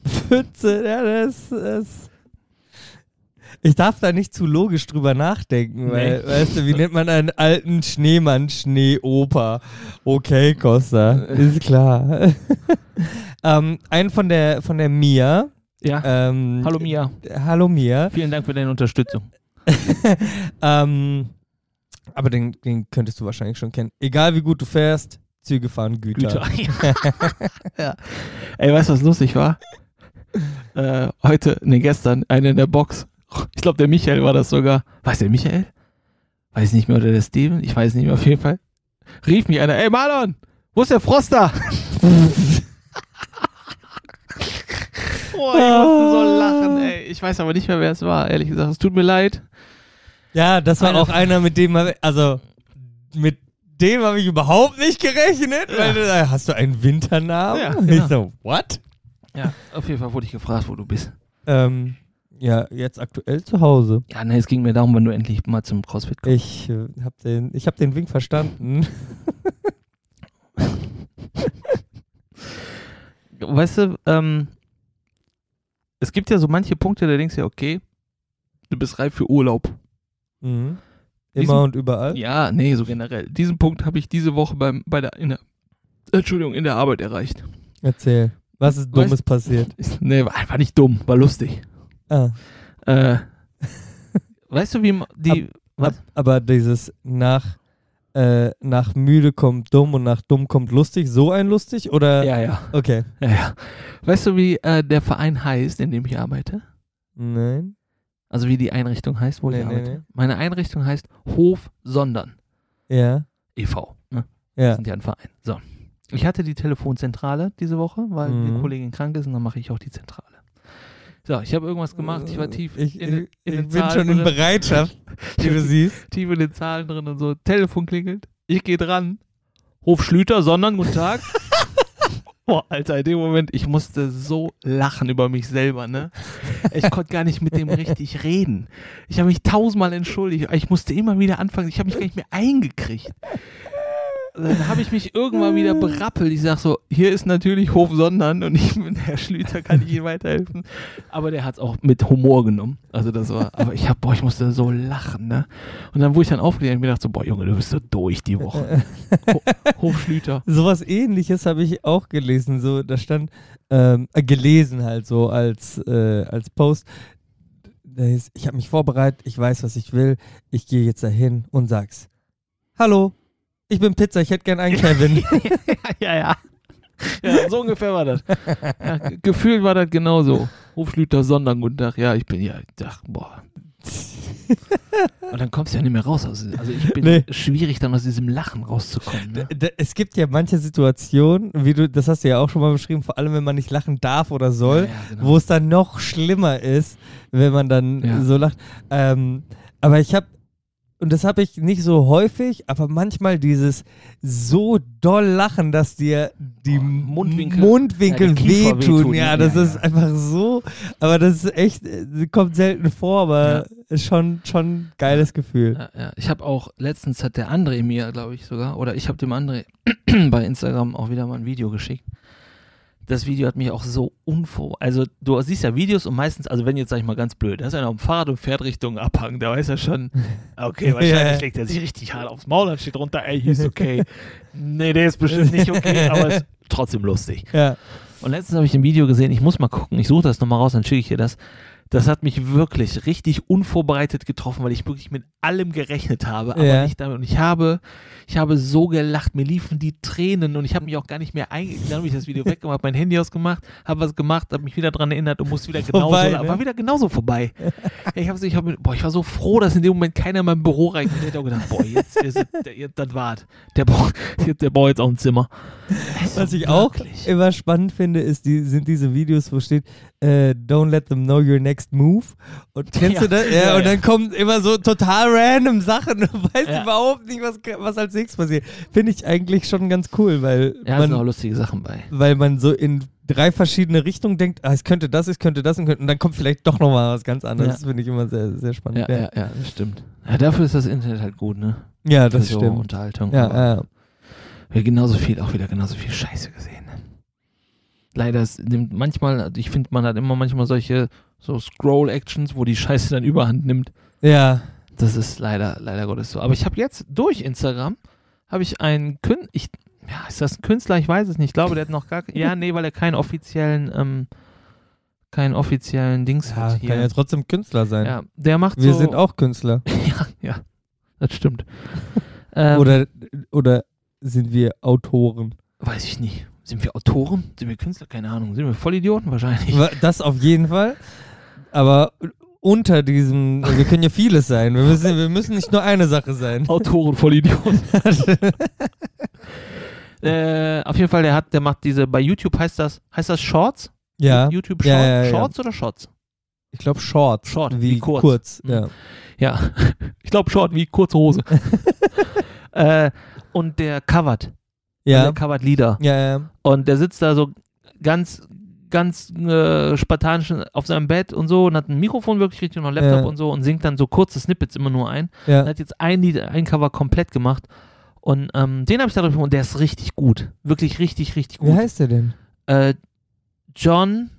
Pfütze, ja, das, das. Ich darf da nicht zu logisch drüber nachdenken, weil, Nee. weißt du, wie nennt man einen alten Schneemann Schneeoper? Okay, Costa, ist klar. *laughs* ähm, einen von der, von der Mia. Ja. Ähm, Hallo Mia. Hallo Mia. Vielen Dank für deine Unterstützung. *laughs* ähm, aber den, den könntest du wahrscheinlich schon kennen. Egal wie gut du fährst, Züge fahren Güter. Güter. *laughs* ja. Ey, weißt du, was lustig war? *laughs* Äh, heute, ne, gestern, eine in der Box. Ich glaube, der Michael war das sogar. Weiß der Michael? Weiß nicht mehr, oder der Steven? Ich weiß nicht mehr, auf jeden Fall. Rief mich einer, ey Marlon, wo ist der Froster? *laughs* Boah, ich musste so lachen, ey. Ich weiß aber nicht mehr, wer es war, ehrlich gesagt. Es tut mir leid. Ja, das war Einer auch einer, mit dem, also mit dem habe ich überhaupt nicht gerechnet, Ja. weil du hast du einen Winternamen? Ja, Ich genau. so, what? Ja, auf jeden Fall wurde ich gefragt, wo du bist. Ähm, ja, jetzt aktuell zu Hause. Ja, ne, es ging mir darum, wenn du endlich mal zum CrossFit kommst. Ich äh, habe den, ich hab den Wink verstanden. *laughs* weißt du, ähm, es gibt ja so manche Punkte, da denkst du ja, okay, du bist reif für Urlaub. Mhm. Diesen- Immer und überall. Ja, nee, so generell. Diesen Punkt habe ich diese Woche beim, bei der, in der, Entschuldigung, in der Arbeit erreicht. Erzähl. Was ist Weißt- Dummes passiert? *laughs* Ich- Nee, war einfach nicht dumm, war lustig. Ah, Äh, *laughs* weißt du, wie die, was? ab, aber dieses nach, äh, nach müde kommt dumm und nach dumm kommt lustig, so ein lustig? Oder? Ja, ja, Okay. ja, ja. Weißt du, wie äh, der Verein heißt, in dem ich arbeite? Nein. Also wie die Einrichtung heißt, wo Nee, ich nee, arbeite. nee. Meine Einrichtung heißt Hof Sondern Ja. e.V. Ne? Ja. sind ja ein Verein. So. Ich hatte die Telefonzentrale diese Woche, weil Mhm. eine Kollegin krank ist und dann mache ich auch die Zentrale. So, ich habe irgendwas gemacht, ich war tief Ich, in, den- in ich den bin Zahlen schon in drin. Bereitschaft, *laughs* wie du siehst. tief in den Zahlen drin und so. Telefon klingelt. Ich gehe dran. Hof Schlüter, sondern guten Tag. *laughs* Boah, Alter, in dem Moment, ich musste so lachen über mich selber, ne? Ich konnte gar nicht mit dem richtig reden. Ich habe mich tausendmal entschuldigt. Ich musste immer wieder anfangen. Ich habe mich gar nicht mehr eingekriegt. Dann habe ich mich irgendwann wieder berappelt. Ich sag so, hier ist natürlich Hof Sondern und ich bin Herr Schlüter, kann ich Ihnen weiterhelfen. Aber der hat es auch mit Humor genommen. Also das war, aber ich hab, boah, ich musste so lachen, ne? Und dann, wo ich dann habe, hab ich mir gedacht so, boah, Junge, du bist so durch die Woche. Ho Hof Schlüter. *laughs* Sowas ähnliches habe ich auch gelesen. So, da stand, ähm, äh, gelesen halt so als, äh, als Post. Ich habe mich vorbereitet, ich weiß, was ich will. Ich gehe jetzt dahin und sag's. Hallo, ich bin Pizza, ich hätte gern einen Kevin. *laughs* ja, ja. Ja, so ungefähr war das. Ja, ge- gefühlt war das genauso. Hofschlüter Sondern, guten Tag. Ja, ich bin ja, ich dachte, boah. Und dann kommst du ja nicht mehr raus. Aus, also ich bin Nee. schwierig, dann aus diesem Lachen rauszukommen. Ne? Es gibt ja manche Situationen, wie du, das hast du ja auch schon mal beschrieben, vor allem wenn man nicht lachen darf oder soll, Ja, ja, genau. wo es dann noch schlimmer ist, wenn man dann Ja. so lacht. Ähm, aber ich habe, und das habe ich nicht so häufig, aber manchmal dieses so doll lachen, dass dir die Oh, Mundwinkel- Mundwinkel Ja, wehtun. wehtun, Ja, ja, das ja, ist ja. einfach so, aber das ist echt, äh, kommt selten vor, aber ist schon, schon ein geiles Gefühl. Ja, ja. Ich habe auch, letztens hat der André mir, glaube ich sogar, oder ich habe dem André *clears throat* bei Instagram auch wieder mal ein Video geschickt. Das Video hat mich auch so unvor. Also, du siehst ja Videos und meistens, also wenn jetzt, sag ich mal ganz blöd, da ist einer dem Fahrrad und fährt Richtung Abhang, da weiß er schon, *laughs* okay, wahrscheinlich legt er sich richtig hart aufs Maul, dann steht drunter, ey, hier ist okay. *laughs* nee, der ist bestimmt nicht okay, aber ist trotzdem lustig. Ja. Und letztens habe ich ein Video gesehen, ich muss mal gucken, ich suche das nochmal raus, dann schicke ich dir das. Das hat mich wirklich richtig unvorbereitet getroffen, weil ich wirklich mit allem gerechnet habe, aber Ja. nicht damit. Und ich habe, ich habe so gelacht, mir liefen die Tränen und ich habe mich auch gar nicht mehr einge... Dann habe ich das Video *laughs* weggemacht, mein Handy ausgemacht, habe was gemacht, habe mich wieder dran erinnert und musste wieder genauso, Vorbei, ne? war wieder genauso vorbei. *laughs* ich, habe, ich, habe, boah, ich war so froh, dass in dem Moment keiner in mein Büro reinkommt. Ich hätte auch gedacht, boah, jetzt, der, jetzt das war's. Der braucht, *laughs* der braucht jetzt auch ein Zimmer. Was Also ich auch immer spannend finde, ist die, sind diese Videos, wo steht, äh, don't let them know your next move. Und kennst Ja, du das? Ja, ja, und ja. dann kommen immer so total random Sachen. *laughs* Du weißt Ja. überhaupt nicht, was, was als nächstes passiert. Finde ich eigentlich schon ganz cool, weil, Ja, da sind auch man, lustige Sachen bei. weil man so in drei verschiedene Richtungen denkt, ah, es könnte das, es könnte das und, könnte, und dann kommt vielleicht doch nochmal was ganz anderes. Ja. Das finde ich immer sehr, sehr spannend. Ja, ja, ja, das stimmt. Ja, dafür ist das Internet halt gut, ne? Ja, das Für so stimmt. Unterhaltung. Ja, ja. Wir genauso viel, auch wieder genauso viel Scheiße gesehen. Leider nimmt manchmal, ich finde, man hat immer manchmal solche so Scroll-Actions, wo die Scheiße dann überhand nimmt. ja. Das ist leider, leider Gottes so. Aber ich habe jetzt durch Instagram habe ich einen Künstler, ich, ja, ist das ein Künstler? Ich weiß es nicht. Ich glaube, der hat noch gar, ja, nee, weil er keinen offiziellen, ähm, keinen offiziellen Dings ja hat hier. kann ja trotzdem Künstler sein. ja, der macht Wir so, sind auch Künstler. *laughs* ja, ja, das stimmt. ähm, Oder, oder sind wir Autoren? Weiß ich nicht. Sind wir Autoren? Sind wir Künstler? Keine Ahnung. Sind wir Vollidioten? Wahrscheinlich. Wa- Das auf jeden Fall. Aber unter diesem, wir können ja vieles sein. Wir müssen, wir müssen nicht nur eine Sache sein. Autoren, Vollidioten. *laughs* äh, auf jeden Fall, der hat, der macht diese, bei YouTube heißt das, heißt das Shorts? ja, YouTube Ja, Short, ja, ja. Shorts oder Shots? ich glaube Short. Short, wie, wie kurz. kurz. Mhm. Ja. Ja. *laughs* ich glaube Short wie kurze Hose. *laughs* äh, und der covert. Ja. Der covert Lieder. ja, ja. Und der sitzt da so ganz, ganz äh, spartanisch auf seinem Bett und so und hat ein Mikrofon wirklich richtig und einen Laptop Ja. und so und singt dann so kurze Snippets immer nur ein. Er ja. hat jetzt ein Lied, ein Cover komplett gemacht. Und ähm, den habe ich dadurch und der ist richtig gut. Wirklich richtig, richtig Wie gut. heißt der denn? Äh, John,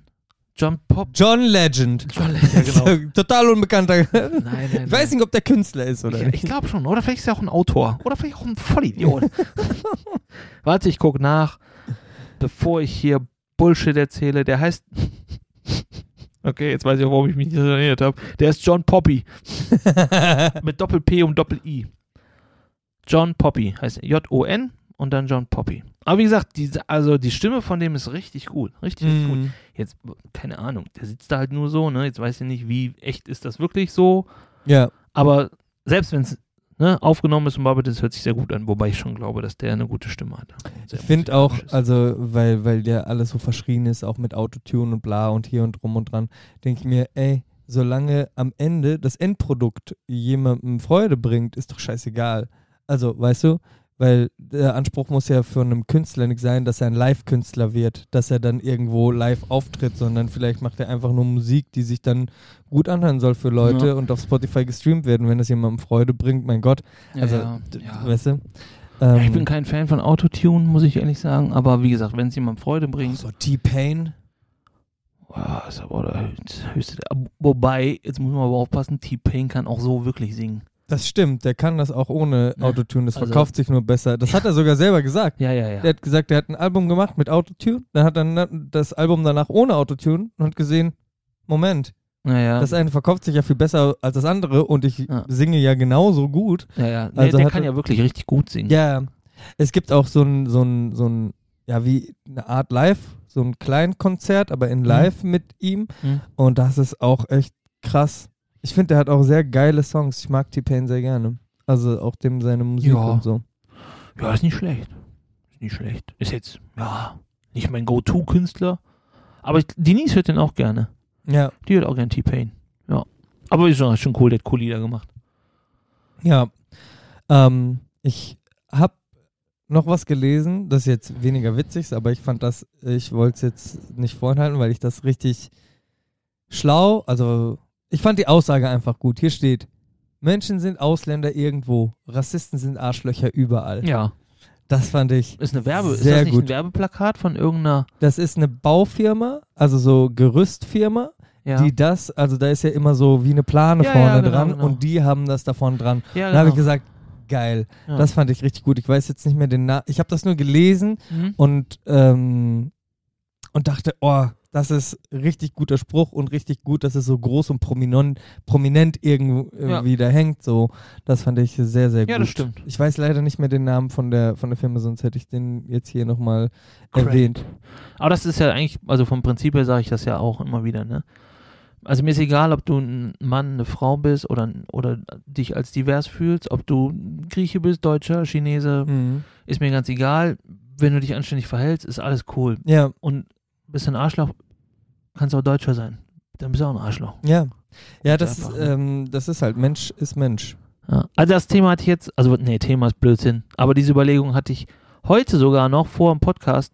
John Pop. John Legend. John ja, genau. *laughs* Total unbekannter. Nein, nein, *laughs* Ich weiß nicht, ob der Künstler ist oder Ich, nicht. ich glaube schon. Oder vielleicht ist er auch ein Autor. Oder vielleicht auch ein Vollidiot. *laughs* Warte, ich gucke nach, bevor ich hier Bullshit erzähle. Der heißt. Okay, jetzt weiß ich auch, warum ich mich nicht erinnert habe. Der ist John Poppy. Mit Doppel-P und Doppel-I. John Poppy heißt. J-O-N und dann John Poppy. Aber wie gesagt, diese, also die Stimme von dem ist richtig gut. Richtig, richtig gut. Mhm. Jetzt, keine Ahnung, der sitzt da halt nur so, ne? Jetzt weiß ich nicht, wie echt ist das wirklich so. Ja, Aber selbst wenn es ne, aufgenommen ist und bearbeitet ist, hört sich sehr gut an. Wobei ich schon glaube, dass der eine gute Stimme hat. Sehr ich finde auch, ist. also, weil, weil der alles so verschrien ist, auch mit Autotune und bla und hier und drum und dran, denke ich mir, ey, solange am Ende das Endprodukt jemandem Freude bringt, ist doch scheißegal. Also, weißt du, weil der Anspruch muss ja für einen Künstler nicht sein, dass er ein Live-Künstler wird, dass er dann irgendwo live auftritt, sondern vielleicht macht er einfach nur Musik, die sich dann gut anhören soll für Leute Ja. und auf Spotify gestreamt werden, wenn das jemandem Freude bringt, mein Gott. Also, ja, ja. weißt du? Ja, ich Ähm, bin kein Fan von Autotune, muss ich ehrlich sagen. Aber wie gesagt, wenn es jemand Freude bringt, so T-Pain. wow, ist aber der höchste. Wobei, jetzt muss man aber aufpassen, T-Pain kann auch so wirklich singen. Das stimmt, der kann das auch ohne Ja, Autotune, das also- verkauft sich nur besser. Das hat er sogar selber gesagt. Ja, ja, ja. Der hat gesagt, der hat ein Album gemacht mit Autotune, dann hat er das Album danach ohne Autotune und hat gesehen, Moment, naja, das eine verkauft sich ja viel besser als das andere und ich Ja. singe ja genauso gut. ja, ja. Nee, also der kann ja wirklich richtig gut singen. Ja, es gibt auch so ein, so ein, so ein, ja, wie eine Art Live, so ein Kleinkonzert, aber in Live mit ihm Mhm. und das ist auch echt krass. Ich finde, der hat auch sehr geile Songs. Ich mag T-Pain sehr gerne. Also auch dem seine Musik Ja. und so. Ja, ist nicht schlecht. Ist nicht schlecht. Ist jetzt, ja, nicht mein Go-To-Künstler. Aber ich, Denise hört den auch gerne. Ja, Die hört auch gerne T-Pain. Ja. Aber ist schon, schon cool, der hat cool Lieder gemacht. ja. Ähm, ich habe noch was gelesen, das ist jetzt weniger witzig, aber ich fand das, ich wollte es jetzt nicht vorenthalten, weil ich das richtig schlau, also ich fand die Aussage einfach gut. Hier steht, Menschen sind Ausländer irgendwo, Rassisten sind Arschlöcher überall. Ja. Das fand ich Ist eine Werbe, ist sehr das nicht gut. ein Werbeplakat von irgendeiner, Das ist eine Baufirma, also so Gerüstfirma, ja. die das, also da ist ja immer so wie eine Plane Ja, vorne ja, genau, dran genau. und die haben das davon dran. ja, Da habe ich genau. gesagt, geil. Das fand ich richtig gut. Ich weiß jetzt nicht mehr den Namen. Ich habe das nur gelesen Mhm. und, ähm, und dachte, oh, das ist richtig guter Spruch und richtig gut, dass es so groß und prominent, prominent irgendwie da hängt. So, das fand ich sehr, sehr gut. Ja, das stimmt. Ich weiß leider nicht mehr den Namen von der, von der Firma, sonst hätte ich den jetzt hier nochmal erwähnt. Aber das ist ja eigentlich, also vom Prinzip her sage ich das ja auch immer wieder, ne? Also mir ist egal, ob du ein Mann, eine Frau bist oder, oder dich als divers fühlst, ob du Grieche bist, Deutscher, Chinese, Mhm. ist mir ganz egal. Wenn du dich anständig verhältst, ist alles cool. Ja, Und bist ein Arschloch, kannst auch Deutscher sein. Dann bist du auch ein Arschloch. ja. Ja, das, einfach, ist, ne? ähm, das ist halt, Mensch ist Mensch. Ja. Also das Thema hatte ich jetzt, also nee, Thema ist Blödsinn. Aber diese Überlegung hatte ich heute sogar noch vor dem Podcast.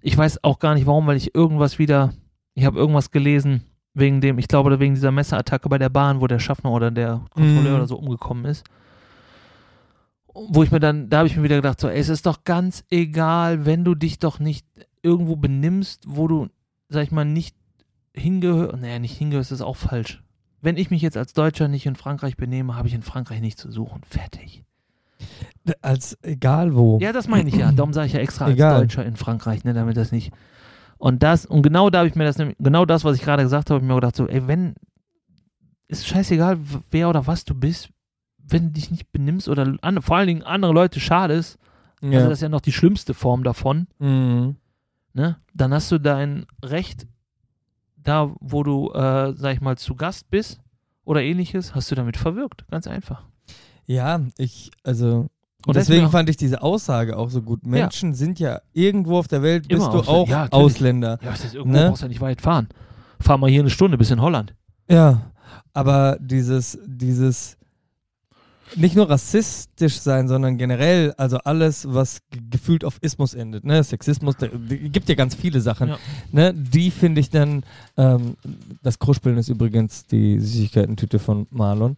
Ich weiß auch gar nicht warum, weil ich irgendwas wieder, ich habe irgendwas gelesen wegen dem, ich glaube wegen dieser Messerattacke bei der Bahn, wo der Schaffner oder der Kontrolleur Mhm. oder so umgekommen ist. Wo ich mir dann, da habe ich mir wieder gedacht, so, ey, es ist doch ganz egal, wenn du dich doch nicht irgendwo benimmst, wo du, sag ich mal, nicht hingehörst, naja, nicht hingehörst, ist auch falsch. Wenn ich mich jetzt als Deutscher nicht in Frankreich benehme, habe ich in Frankreich nichts zu suchen. Fertig. Als egal wo. Ja, das meine ich ja. Darum sage ich ja extra als Egal. Deutscher in Frankreich, ne, damit das nicht. Und das, und genau da habe ich mir das, genau das, was ich gerade gesagt habe, habe ich mir gedacht, so, ey, wenn, ist scheißegal, wer oder was du bist, wenn du dich nicht benimmst oder an, vor allen Dingen andere Leute schadest, Ja. also das ist ja noch die schlimmste Form davon, mhm. ne, dann hast du dein Recht, da wo du, äh, sag ich mal, zu Gast bist oder ähnliches, hast du damit verwirkt. Ganz einfach. Ja, ich, also. Und das deswegen fand ich diese Aussage auch so gut. Menschen sind ja irgendwo auf der Welt, bist Immer du Ausländer. auch Ja. Ausländer. Ja, was ist irgendwo, Ne? brauchst ja nicht weit fahren. Fahr mal hier eine Stunde bis in Holland. Ja, aber dieses, dieses nicht nur rassistisch sein, sondern generell, also alles, was ge- gefühlt auf Ismus endet, ne, Sexismus, die- gibt ja ganz viele Sachen, Ja. ne, die finde ich dann, ähm, das Kruspeln ist übrigens die Süßigkeiten-Tüte von Marlon.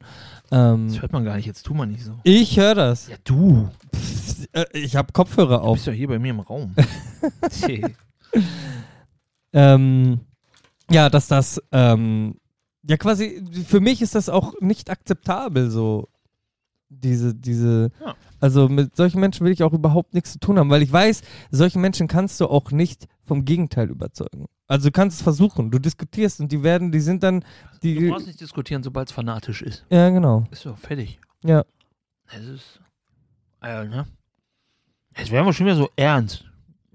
Ähm, Das hört man gar nicht, jetzt tu mal nicht so. ich höre das. Ja, du. Pff, äh, ich habe Kopfhörer Du auf. bist ja hier bei mir im Raum. *laughs* Ähm, ja, dass das, ähm, ja quasi, für mich ist das auch nicht akzeptabel, so diese, diese, Ja. also mit solchen Menschen will ich auch überhaupt nichts zu tun haben, weil ich weiß, solche Menschen kannst du auch nicht vom Gegenteil überzeugen. Also du kannst es versuchen, du diskutierst und die werden, die sind dann, Du die, brauchst nicht diskutieren, sobald es fanatisch ist. ja genau, Ist so, fertig. ja. Es ist. Äh, ne? Jetzt wären wir schon wieder so ernst.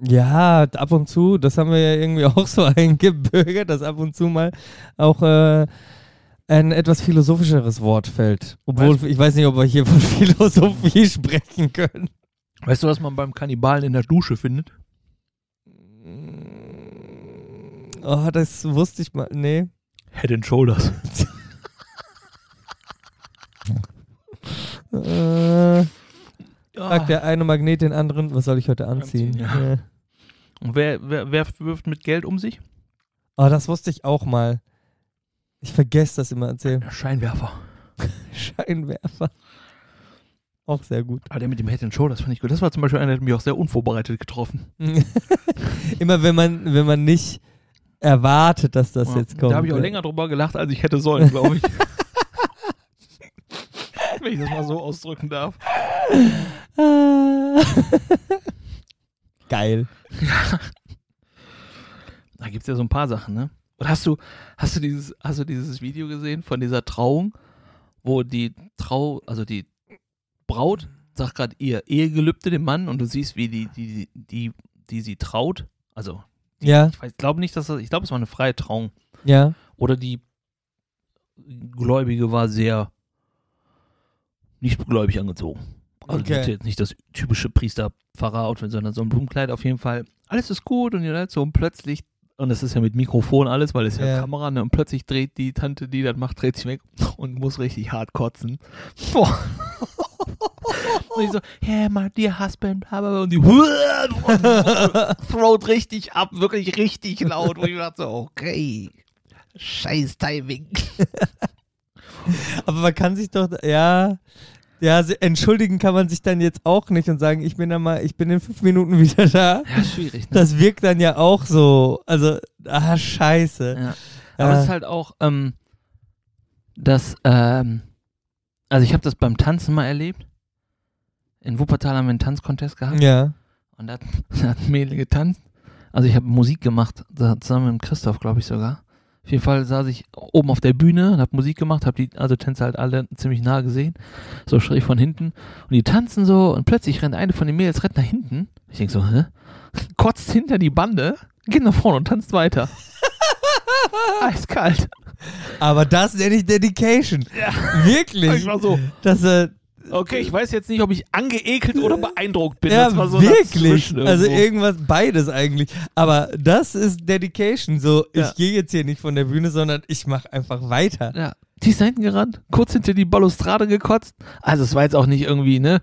Ja, ab und zu, das haben wir ja irgendwie *laughs* auch so eingebürgert, dass ab und zu mal auch äh, ein etwas philosophischeres Wort fällt. Obwohl, Weißt- ich weiß nicht, ob wir hier von *laughs* Philosophie sprechen können. Weißt du, was man beim Kannibalen in der Dusche findet? Oh, das wusste ich mal. Nee. Head and Shoulders. *laughs* Äh, sagt der eine Magnet den anderen, was soll ich heute anziehen? Anziehen, ja. Ja. Und wer, wer, wer wirft mit Geld um sich? Oh, das wusste ich auch mal. Ich vergesse das immer erzählen. Scheinwerfer. *laughs* Scheinwerfer. Auch sehr gut. Aber der mit dem Head and Shoulders fand ich gut. Das war zum Beispiel einer, der hat mich auch sehr unvorbereitet getroffen. *laughs* immer wenn man, wenn man nicht erwartet, dass das Ja, jetzt kommt. Da habe ich auch ja. länger drüber gelacht, als ich hätte sollen, glaube ich. *laughs* Wenn ich das mal so ausdrücken darf. Ah. Geil. Da gibt es ja so ein paar Sachen, ne? Und hast du, hast du dieses, hast du dieses Video gesehen von dieser Trauung, wo die Trau, also die Braut sagt gerade ihr Ehegelübde dem Mann und du siehst, wie die, die, die, die sie traut. Also, Ja, ich glaube nicht, dass das, ich glaube, es war eine freie Trauung. ja. Oder die Gläubige war sehr nicht gläubig angezogen. Also Okay. nicht, jetzt nicht das typische Priester-Pfarrer-Outfit, sondern so ein Blumenkleid auf jeden Fall. Alles ist gut und ihr seid so und plötzlich, und das ist ja mit Mikrofon alles, weil es ja, Ja. Kamera, ne, und plötzlich dreht die Tante, die das macht, dreht sich weg *laughs* und muss richtig hart kotzen. Boah. *laughs* Und ich so, hey, my dear husband, bla, und die *laughs* throat richtig ab, wirklich richtig laut. Und ich dachte so, okay, scheiß Timing. Aber man kann sich doch, ja, ja, entschuldigen kann man sich dann jetzt auch nicht und sagen, ich bin dann mal, ich bin in fünf Minuten *laughs* wieder da. Ja, schwierig, ne? Das wirkt dann ja auch so, also, ah, scheiße. Ja. Aber es Ja. ist halt auch, ähm, das, ähm, also ich habe das beim Tanzen mal erlebt. In Wuppertal haben wir einen Tanzcontest gehabt Ja. und da hat, *laughs* da hat ein Mädel getanzt. Also ich habe Musik gemacht, da zusammen mit Christoph, glaube ich sogar. Auf jeden Fall saß ich oben auf der Bühne und habe Musik gemacht, habe die also Tänzer halt alle ziemlich nah gesehen, so schräg von hinten. Und die tanzen so und plötzlich rennt eine von den Mädels rennt nach hinten. Ich denk so, hä? *laughs* Kotzt hinter die Bande, geht nach vorne und tanzt weiter. *laughs* Eiskalt. Aber das nenne ich Dedication. Ja. Wirklich. Ich war so, Das, äh, okay, ich weiß jetzt nicht, ob ich angeekelt oder beeindruckt bin. ja, das war so wirklich. Also irgendwas, beides eigentlich. Aber das ist Dedication. So, Ja. ich gehe jetzt hier nicht von der Bühne, sondern ich mache einfach weiter. Ja, die ist da hinten gerannt, kurz hinter die Balustrade gekotzt. Also es war jetzt auch nicht irgendwie, ne?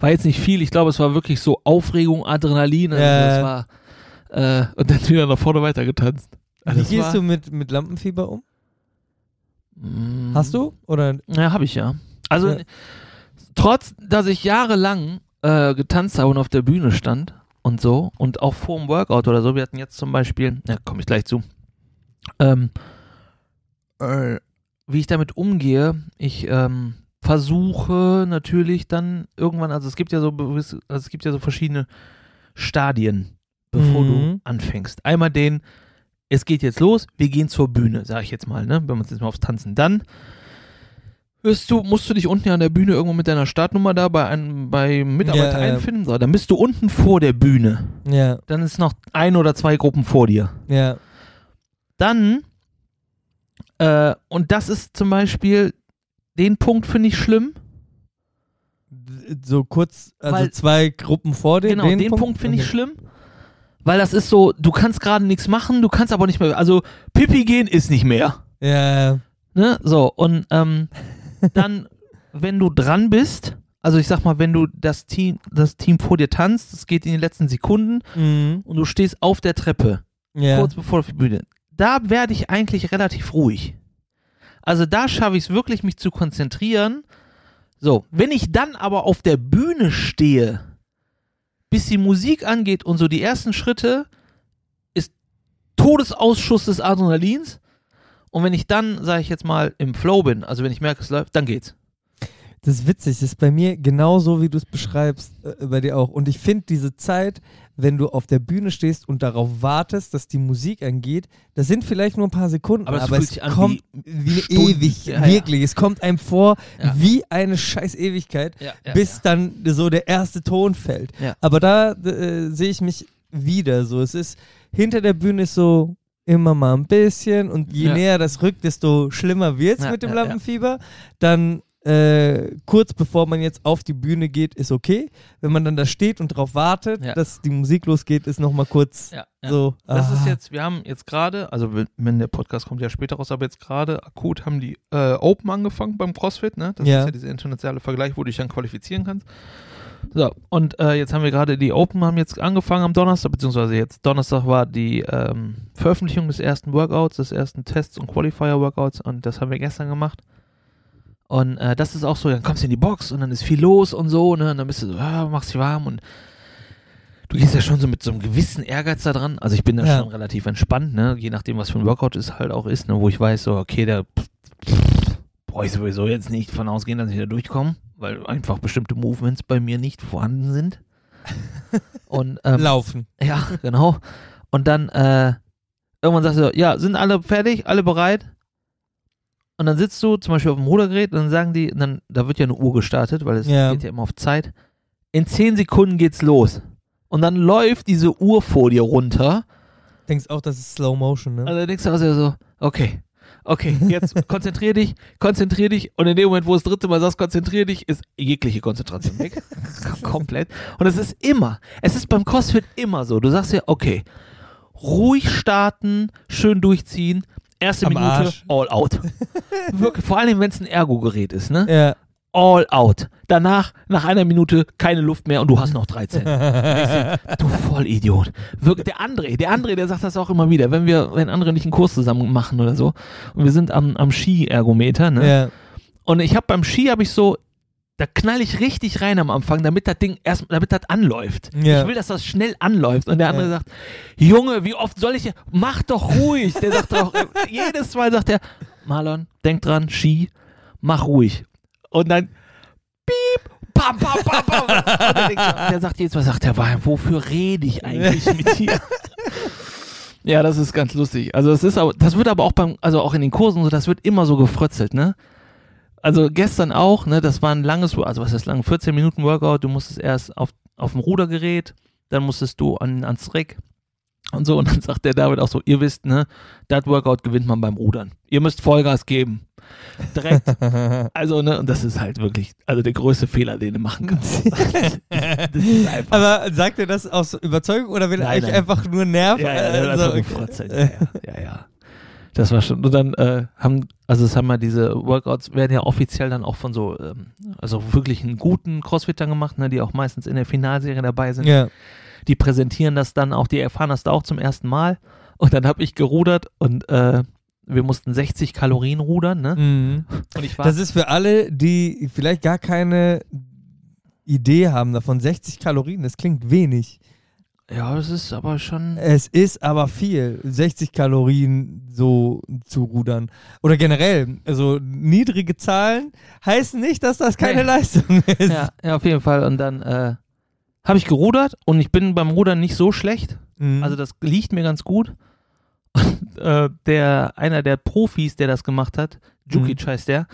War jetzt nicht viel. Ich glaube, es war wirklich so Aufregung, Adrenalin. Also Ja. das war, äh, und dann wieder nach vorne weitergetanzt. Also Wie gehst war, du mit, mit Lampenfieber um? Mm, Hast du? Oder? Ja, habe ich ja. Also Ja. Trotz, dass ich jahrelang äh, getanzt habe und auf der Bühne stand und so und auch vor dem Workout oder so, wir hatten jetzt zum Beispiel, ja, komme ich gleich zu, ähm, äh, wie ich damit umgehe, ich ähm, versuche natürlich dann irgendwann, also es gibt ja so, also es gibt ja so verschiedene Stadien, bevor du Mhm. anfängst. Einmal den, es geht jetzt los, wir gehen zur Bühne, sage ich jetzt mal, ne, wenn wir uns jetzt mal aufs Tanzen. Dann wirst du, musst du dich unten an der Bühne irgendwo mit deiner Startnummer da bei einem bei Mitarbeiter Ja, einfinden. So, dann bist du unten vor der Bühne. Ja, Dann ist noch ein oder zwei Gruppen vor dir. ja. Dann, äh, und das ist zum Beispiel, den Punkt finde ich schlimm. So kurz, also Weil- zwei Gruppen vor dir. Genau, den, Punkt, finde ich Okay. schlimm. Weil das ist so, du kannst gerade nichts machen, du kannst aber nicht mehr, also Pipi gehen ist nicht mehr. Ja, Ne? So, und ähm, dann, wenn du dran bist, also ich sag mal, wenn du das Team, das Team vor dir tanzt, es geht in den letzten Sekunden mhm. und du stehst auf der Treppe, ja. kurz bevor die Bühne, da werde ich eigentlich relativ ruhig. Also da schaffe ich es wirklich, mich zu konzentrieren. So, wenn ich dann aber auf der Bühne stehe, bis die Musik angeht und so die ersten Schritte, ist Todesausschuss des Adrenalins. Und wenn ich dann, sage ich jetzt mal, im Flow bin, also wenn ich merke, es läuft, dann geht's. Das ist witzig, das ist bei mir genauso, wie du es beschreibst, äh, bei dir auch. Und ich finde diese Zeit, wenn du auf der Bühne stehst und darauf wartest, dass die Musik angeht, das sind vielleicht nur ein paar Sekunden, Aber aber, es kommt wie wie, ewig, Ja, ja. wirklich. Es kommt einem vor Ja. wie eine scheiß Ewigkeit, Ja, ja, bis dann so der erste Ton fällt. Ja. Aber da äh, sehe ich mich wieder so. Es ist, hinter der Bühne ist so immer mal ein bisschen und je Ja. näher das rückt, desto schlimmer wird es Ja, mit dem ja. Lampenfieber. Dann äh, kurz bevor man jetzt auf die Bühne geht, ist okay. Wenn man dann da steht und drauf wartet, dass die Musik losgeht, ist nochmal kurz so. Das ah. ist jetzt, wir haben jetzt gerade, also wenn- der Podcast kommt ja später raus, aber jetzt gerade akut haben die äh, Open angefangen beim CrossFit, ne? Das ist ja dieser internationale Vergleich, wo du dich dann qualifizieren kannst. So, und äh, jetzt haben wir gerade die Open haben jetzt angefangen am Donnerstag, beziehungsweise jetzt Donnerstag war die ähm, Veröffentlichung des ersten Workouts, des ersten Tests und Qualifier-Workouts und das haben wir gestern gemacht. Und äh, das ist auch so, dann kommst du in die Box und dann ist viel los und so, ne? Und dann bist du so, ah, machst dich warm und du gehst ja schon so mit so einem gewissen Ehrgeiz da dran. Also ich bin da Ja. schon relativ entspannt, ne? Je nachdem, was für ein Workout es halt auch ist, ne? Wo ich weiß, so, okay, da brauche ich sowieso jetzt nicht von ausgehen, dass ich da durchkomme, weil einfach bestimmte Movements bei mir nicht vorhanden sind. *laughs* Und ähm, Laufen. ja, genau. Und dann äh, irgendwann sagst du, ja, sind alle fertig, alle bereit? Und dann sitzt du zum Beispiel auf dem Rudergerät und dann sagen die, dann, da wird ja eine Uhr gestartet, weil es Ja. geht ja immer auf Zeit. In 10 Sekunden geht's los. Und dann läuft diese Uhr vor dir runter. Denkst auch, das ist Slow Motion, ne? Dann denkst du also so, okay, okay, jetzt *laughs* konzentrier dich, konzentrier dich. Und in dem Moment, wo du das dritte Mal sagst, konzentrier dich, ist jegliche Konzentration weg. *laughs* Komplett. Und es ist immer, es ist beim CrossFit immer so. Du sagst dir, okay, ruhig starten, schön durchziehen. Erste Am Minute, Arsch. all out. *laughs* Wirklich, vor allem, wenn es ein Ergo-Gerät ist, ne? Ja. All out. Danach, nach einer Minute, keine Luft mehr und du hast noch 13. *laughs* Du Vollidiot. Wirklich, der André, der André, der sagt das auch immer wieder, wenn wir, wenn andere nicht einen Kurs zusammen machen oder so. Und wir sind am, am Ski-Ergometer, ne? ja. Und ich habe beim Ski habe ich so, da knall ich richtig rein am Anfang, damit das Ding erst, damit das anläuft. Ja. Ich will, dass das schnell anläuft. Und der andere Ja. sagt, Junge, wie oft soll ich, mach doch ruhig. Der sagt doch, *laughs* jedes Mal sagt er, Marlon, denk dran, Ski, mach ruhig. Und dann, piep, pam, pam, pam, pam. Und dann der sagt jedes Mal, sagt der Wein, wofür rede ich eigentlich mit dir? *laughs* Ja, das ist ganz lustig. Also es ist aber, das wird aber auch beim, also auch in den Kursen so, das wird immer so gefrötzelt, ne? Also gestern auch, ne, das war ein langes, also was ist lang, 14 Minuten Workout, du musstest erst auf, auf dem Rudergerät, dann musstest du an, ans Reck und so und dann sagt der David auch so, ihr wisst, ne, das Workout gewinnt man beim Rudern. Ihr müsst Vollgas geben. Direkt. *laughs* Also, ne, und das ist halt wirklich, also der größte Fehler, den du machen kannst. *laughs* Aber sagt er das aus Überzeugung oder will er eigentlich einfach nur nerven? Ja, ja, ja, so, also, okay. ja, ja, ja, ja. Das war schon. Und dann äh, haben, also es haben wir diese Workouts werden ja offiziell dann auch von so, ähm, also wirklich einen guten Crossfittern gemacht, ne, die auch meistens in der Finalserie dabei sind. Ja. Die präsentieren das dann auch, die erfahren das da auch zum ersten Mal. Und dann habe ich gerudert und äh, wir mussten 60 Kalorien rudern, ne? Mhm. Und ich war Das ist für alle, die vielleicht gar keine Idee haben davon. 60 Kalorien, das klingt wenig. ja, das ist aber schon. Es ist aber viel, 60 Kalorien so zu rudern. Oder generell, also niedrige Zahlen heißen nicht, dass das keine Nee. Leistung ist. Ja, ja, auf jeden Fall. Und dann äh, habe ich gerudert und ich bin beim Rudern nicht so schlecht. Mhm. Also das liegt mir ganz gut. Und äh, der, einer der Profis, der das gemacht hat, Jukic heißt der,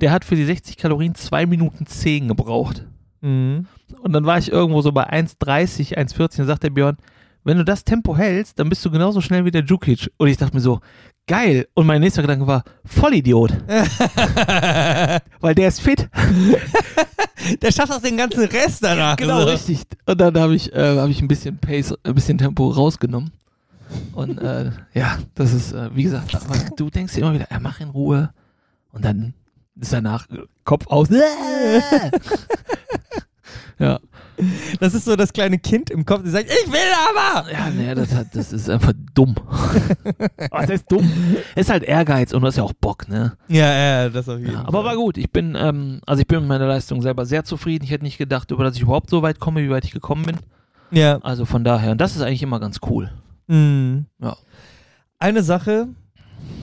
der hat für die 60 Kalorien 2 Minuten 10 gebraucht. mhm. Und dann war ich irgendwo so bei 1,30, 1,40 und sagt der Björn, wenn du das Tempo hältst, dann bist du genauso schnell wie der Jukic. Und ich dachte mir so, geil. Und mein nächster Gedanke war, Vollidiot. *laughs* Weil der ist fit. *laughs* Der schafft auch den ganzen Rest danach. Genau, so. richtig. Und dann habe ich, äh, hab ich ein bisschen Pace, ein bisschen Tempo rausgenommen. Und äh, ja, das ist, äh, wie gesagt, du denkst dir immer wieder, ja, mach in Ruhe. Und dann ist danach Kopf aus. *laughs* ja, Das ist so das kleine Kind im Kopf, der sagt, ich will aber! ja, nee, das, hat, das ist einfach dumm. *laughs* Was ist dumm? Ist halt Ehrgeiz und du hast ja auch Bock, ne? Ja, ja, das auf jeden Ja, Fall. aber war gut. Ich bin, ähm, also ich bin mit meiner Leistung selber sehr zufrieden. Ich hätte nicht gedacht, über dass ich überhaupt so weit komme, wie weit ich gekommen bin. Ja. Also von daher, und das ist eigentlich immer ganz cool. Mhm. Ja. Eine Sache,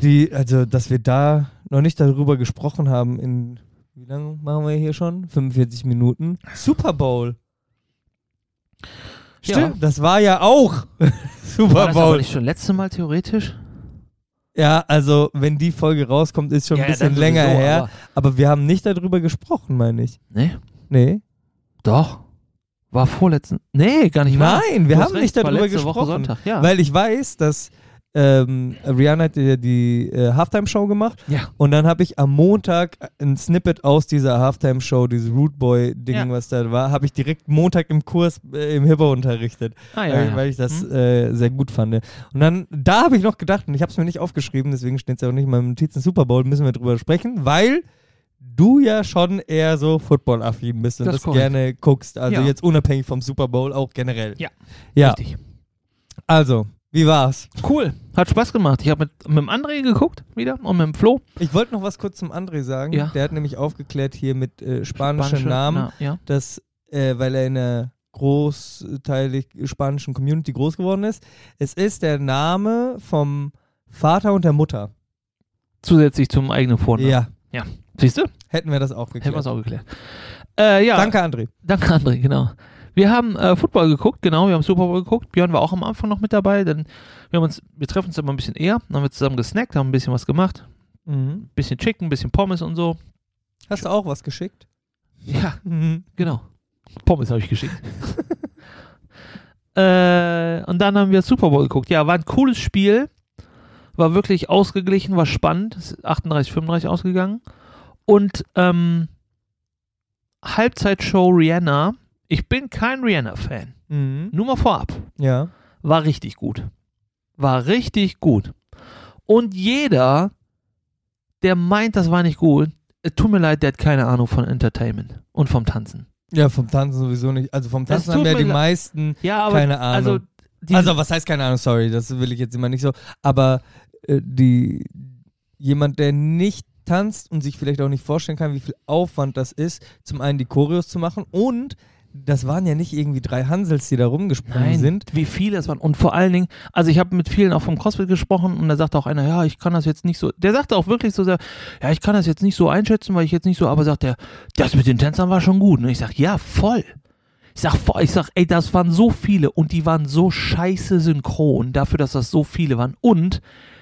die, also, dass wir da noch nicht darüber gesprochen haben in, wie lange machen wir hier schon? 45 Minuten. Super Bowl. Stimmt, das war ja auch *laughs* Super War das aber Bowl. nicht schon letzte Mal theoretisch? Ja, also wenn die Folge rauskommt, ist schon Ja, ein ja, bisschen dann länger sowieso, her. aber- Aber wir haben nicht darüber gesprochen, meine ich. Nee, Nee. doch. War vorletzten. Nee, gar nicht wahr. Nein, wir haben recht, nicht darüber letzte Woche gesprochen. Sonntag, ja. Weil ich weiß, dass ähm, Rihanna hat ja die äh, Halftime-Show gemacht ja. und dann habe ich am Montag ein Snippet aus dieser Halftime-Show, dieses Root Boy-Ding, Ja. was da war, habe ich direkt Montag im Kurs äh, im Hippo unterrichtet, Ah, ja, weil, ja. weil ich das Hm? äh, sehr gut fand. Und dann, da habe ich noch gedacht, und ich habe es mir nicht aufgeschrieben, deswegen steht es ja auch nicht in meinen Notizen Super Bowl, müssen wir drüber sprechen, weil du ja schon eher so Football-affin bist und Das das, gerne guckst, also Ja. jetzt unabhängig vom Super Bowl, auch generell. Ja. Ja, Richtig. also, wie war's? Cool. Hat Spaß gemacht. Ich habe mit, mit dem André geguckt wieder und mit dem Flo. Ich wollte noch was kurz zum André sagen. Ja. Der hat nämlich aufgeklärt hier mit äh, spanischen Spanische Namen, Na, ja. dass, äh, weil er in einer großteilig spanischen Community groß geworden ist. Es ist der Name vom Vater und der Mutter. Zusätzlich zum eigenen Vornamen. Ja, Siehst du? hätten wir das auch Hätten wir geklärt. es auch geklärt. Äh, ja. Danke, André. Danke, André, genau. Wir haben äh, Football geguckt, genau, wir haben Super Bowl geguckt. Björn war auch am Anfang noch mit dabei, denn wir haben uns, wir treffen uns immer ein bisschen eher, dann haben wir zusammen gesnackt, haben ein bisschen was gemacht. Ein bisschen Chicken, ein bisschen Pommes und so. Hast du auch was geschickt? Ja, *laughs* Mhm. genau. Pommes habe ich geschickt. *laughs* äh, und dann haben wir Super Bowl geguckt. Ja, war ein cooles Spiel. War wirklich ausgeglichen, war spannend. Ist 38, 35 ausgegangen. Und ähm, Halbzeitshow Rihanna. Ich bin kein Rihanna-Fan. Mhm. Nur mal vorab. Ja. War richtig gut. War richtig gut. Und jeder, der meint, das war nicht gut, äh, tut mir leid, der hat keine Ahnung von Entertainment und vom Tanzen. Ja, vom Tanzen sowieso nicht. Also vom Tanzen haben ja die meisten Ja, keine Ahnung. also also, was heißt keine Ahnung, sorry, das will ich jetzt immer nicht so. Aber äh, die jemand, der nicht tanzt und sich vielleicht auch nicht vorstellen kann, wie viel Aufwand das ist, zum einen die Choreos zu machen und das waren ja nicht irgendwie drei Hansels, die da rumgesprungen Nein, sind. wie viele es waren. Und vor allen Dingen, also ich habe mit vielen auch vom CrossFit gesprochen und da sagte auch einer, ja, ich kann das jetzt nicht so, der sagte auch wirklich so, sehr, ja, ich kann das jetzt nicht so einschätzen, weil ich jetzt nicht so, aber sagt er, das mit den Tänzern war schon gut. Und ich sag, ja, voll. Ich sag, voll. ich sag, ey, das waren so viele und die waren so scheiße synchron dafür, dass das so viele waren. Und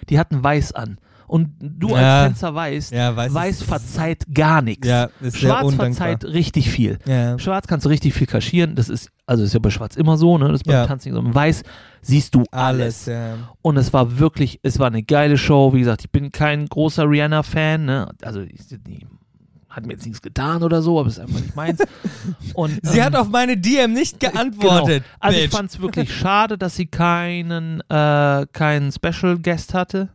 die hatten Weiß an. Und du Ja. als Tänzer weißt, Ja, weiß, Weiß verzeiht gar nichts. Ja, Schwarz verzeiht richtig viel. Ja. Schwarz kannst du richtig viel kaschieren. Das ist, also ist ja bei Schwarz immer so, ne? Das ist beim. Tanzen so. Weiß siehst du alles. Alles. Und es war wirklich, es war eine geile Show. Wie gesagt, ich bin kein großer Rihanna-Fan, ne? Also, ich, die hat mir jetzt nichts getan oder so, aber es ist einfach nicht meins. *laughs* Und, Sie ähm, hat auf meine DM nicht geantwortet. Genau. Also ich Bitch. fand es wirklich schade, dass sie keinen, äh, keinen Special Guest hatte.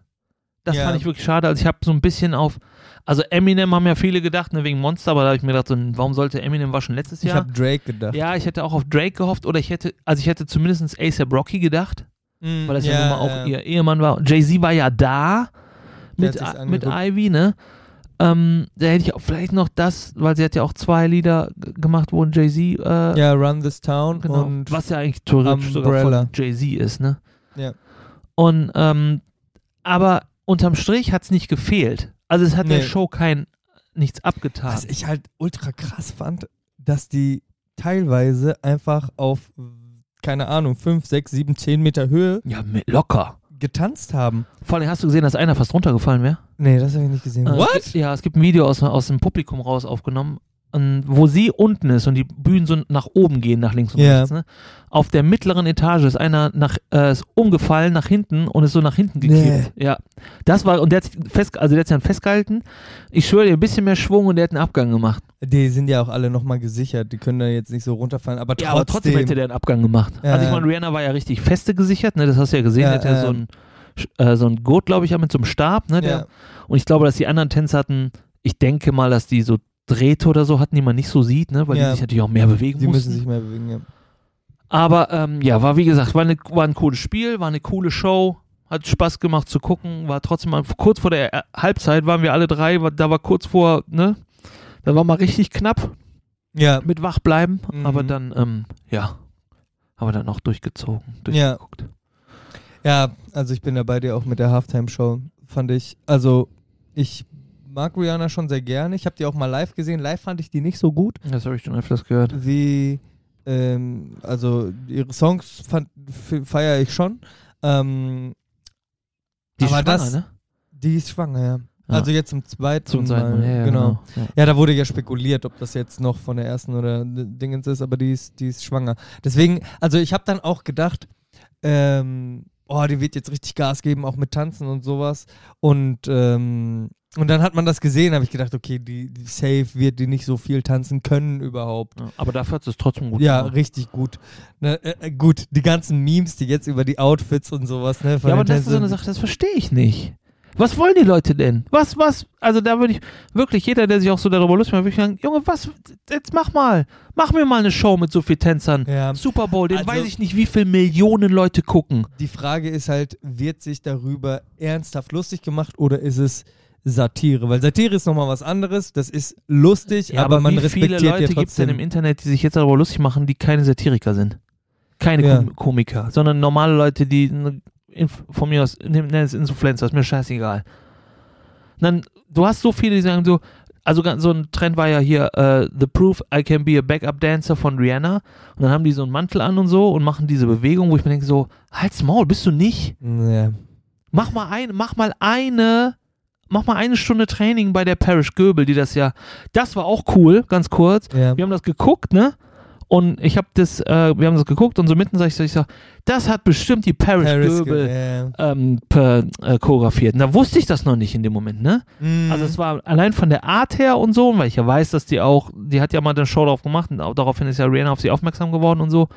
Das Ja. fand ich wirklich schade. Also ich habe so ein bisschen auf, also Eminem haben ja viele gedacht, ne, wegen Monster, aber da habe ich mir gedacht, so, warum sollte Eminem war schon letztes ich Jahr. habe Drake gedacht. Ja, ich hätte auch auf Drake gehofft oder ich hätte, also ich hätte zumindest ASAP Rocky gedacht, Mm, weil das ja, nun mal auch ja. ihr Ehemann war. Jay-Z war ja da mit, mit. Ivy, ne? Ähm, da hätte ich auch vielleicht noch das, weil sie hat ja auch zwei Lieder gemacht, wo Jay-Z, äh, Ja, Run This Town genau, und was ja eigentlich theoretisch sogar Umbrella. von Jay-Z ist, ne? Ja. Und, ähm, aber unterm Strich hat es nicht gefehlt. Also es hat der Nee. Show kein, nichts abgetan. Was ich halt ultra krass fand, dass die teilweise einfach auf, keine Ahnung, 5, 6, 7, 10 Meter Höhe ja, locker. getanzt haben. Vor allem hast du gesehen, dass einer fast runtergefallen wäre? Nee, das habe ich nicht gesehen. Äh, gibt, ja, es gibt ein Video aus, aus dem Publikum raus aufgenommen, ähm, wo sie unten ist und die Bühnen so nach oben gehen, nach links und Ja. rechts. Ne? Auf der mittleren Etage ist einer nach, äh, ist umgefallen nach hinten und ist so nach hinten gekippt. Ja, das war, und der hat sich fest, also der hat sich dann festgehalten. Ich schwöre dir, ein bisschen mehr Schwung und der hat einen Abgang gemacht. Die sind ja auch alle nochmal gesichert. Die können da jetzt nicht so runterfallen. Aber Ja, aber trotzdem trotzdem. hätte der einen Abgang gemacht. Ja, also ich meine, Rihanna war ja richtig feste gesichert, ne? das hast du ja gesehen, Ja, der hat ja ja. so ein äh, so ein Gurt, glaube ich, mit so einem Stab, ne? Der, ja. Und ich glaube, dass die anderen Tänzer hatten, ich denke mal, dass die so Drähte oder so hatten, die man nicht so sieht, ne? weil Ja. die sich natürlich auch mehr bewegen Die mussten. müssen sich mehr bewegen, ja. Aber ähm, ja, war wie gesagt, war, eine, war ein cooles Spiel, war eine coole Show, hat Spaß gemacht zu gucken, war trotzdem mal kurz vor der äh, Halbzeit waren wir alle drei, war, da war kurz vor, ne? Da war mal richtig knapp Ja, mit Wachbleiben, Mhm. aber dann, ähm, ja, haben wir dann auch durchgezogen, Ja. durchgeguckt. ja, also ich bin da bei dir auch mit der Halftime-Show. Fand ich, also ich mag Rihanna schon sehr gerne. Ich habe die auch mal live gesehen. Live fand ich die nicht so gut Das habe ich schon öfters gehört. wie ähm, also ihre Songs feiere ich schon. Ähm, Die ist schwanger, das- ne? die ist schwanger, ja. Ja. Also jetzt zum zweiten Zum zweiten. Ja, ja, genau. genau. Ja. Ja, da wurde ja spekuliert, ob das jetzt noch von der ersten oder Dingens ist, aber die ist, die ist schwanger. Deswegen, also ich habe dann auch gedacht, ähm, oh, die wird jetzt richtig Gas geben, auch mit Tanzen und sowas. Und, ähm, und dann hat man das gesehen, habe ich gedacht, okay, die, die Safe wird die nicht so viel tanzen können überhaupt. Ja, Aber dafür hat es trotzdem gut Ja, gemacht. richtig gut. Ne, äh, äh, gut, die ganzen Memes, die jetzt über die Outfits und sowas, ne? von Ja, aber das ist so eine Sache, das verstehe ich nicht. Was wollen die Leute denn? Was, was? Also da würde ich wirklich, jeder, der sich auch so darüber lustig macht, würde ich sagen, Junge, was, jetzt mach mal. Mach mir mal eine Show mit so vielen Tänzern. Ja. Super Bowl, den Also- weiß ich nicht, wie viele Millionen Leute gucken. Die Frage ist halt, wird sich darüber ernsthaft lustig gemacht oder ist es Satire? Weil Satire ist nochmal was anderes, das ist lustig, Ja, aber, man wie respektiert viele Leute ja gibt es denn trotzdem. im Internet, die sich jetzt darüber lustig machen, die keine Satiriker sind? Keine Ja. Kom Komiker, sondern normale Leute, die von mir aus, nenn es Influencer, ist mir scheißegal. Und Dann, du hast so viele, die sagen so, also so ein Trend war ja hier, äh, The Proof I Can Be a Backup Dancer von Rihanna. Und dann haben die so einen Mantel an und so und machen diese Bewegung, wo ich mir denke so, halt's Maul, bist du nicht? Ja. Mach mal ein, mach mal eine, mach mal eine Stunde Training bei der Parish Göbel, die das ja, das war auch cool, ganz kurz. Ja. Wir haben das geguckt, ne? Und ich habe das, äh, wir haben das geguckt und so mitten sag ich so, ich sag, das hat bestimmt die Parish, Paris, Göbel ja. ähm, per, äh, choreografiert. Und da wusste ich das noch nicht in dem Moment, ne? Mhm. Also es war allein von der Art her und so, weil ich ja weiß, dass die auch, die hat ja mal eine Show drauf gemacht und auch daraufhin ist ja Rihanna auf sie aufmerksam geworden und so.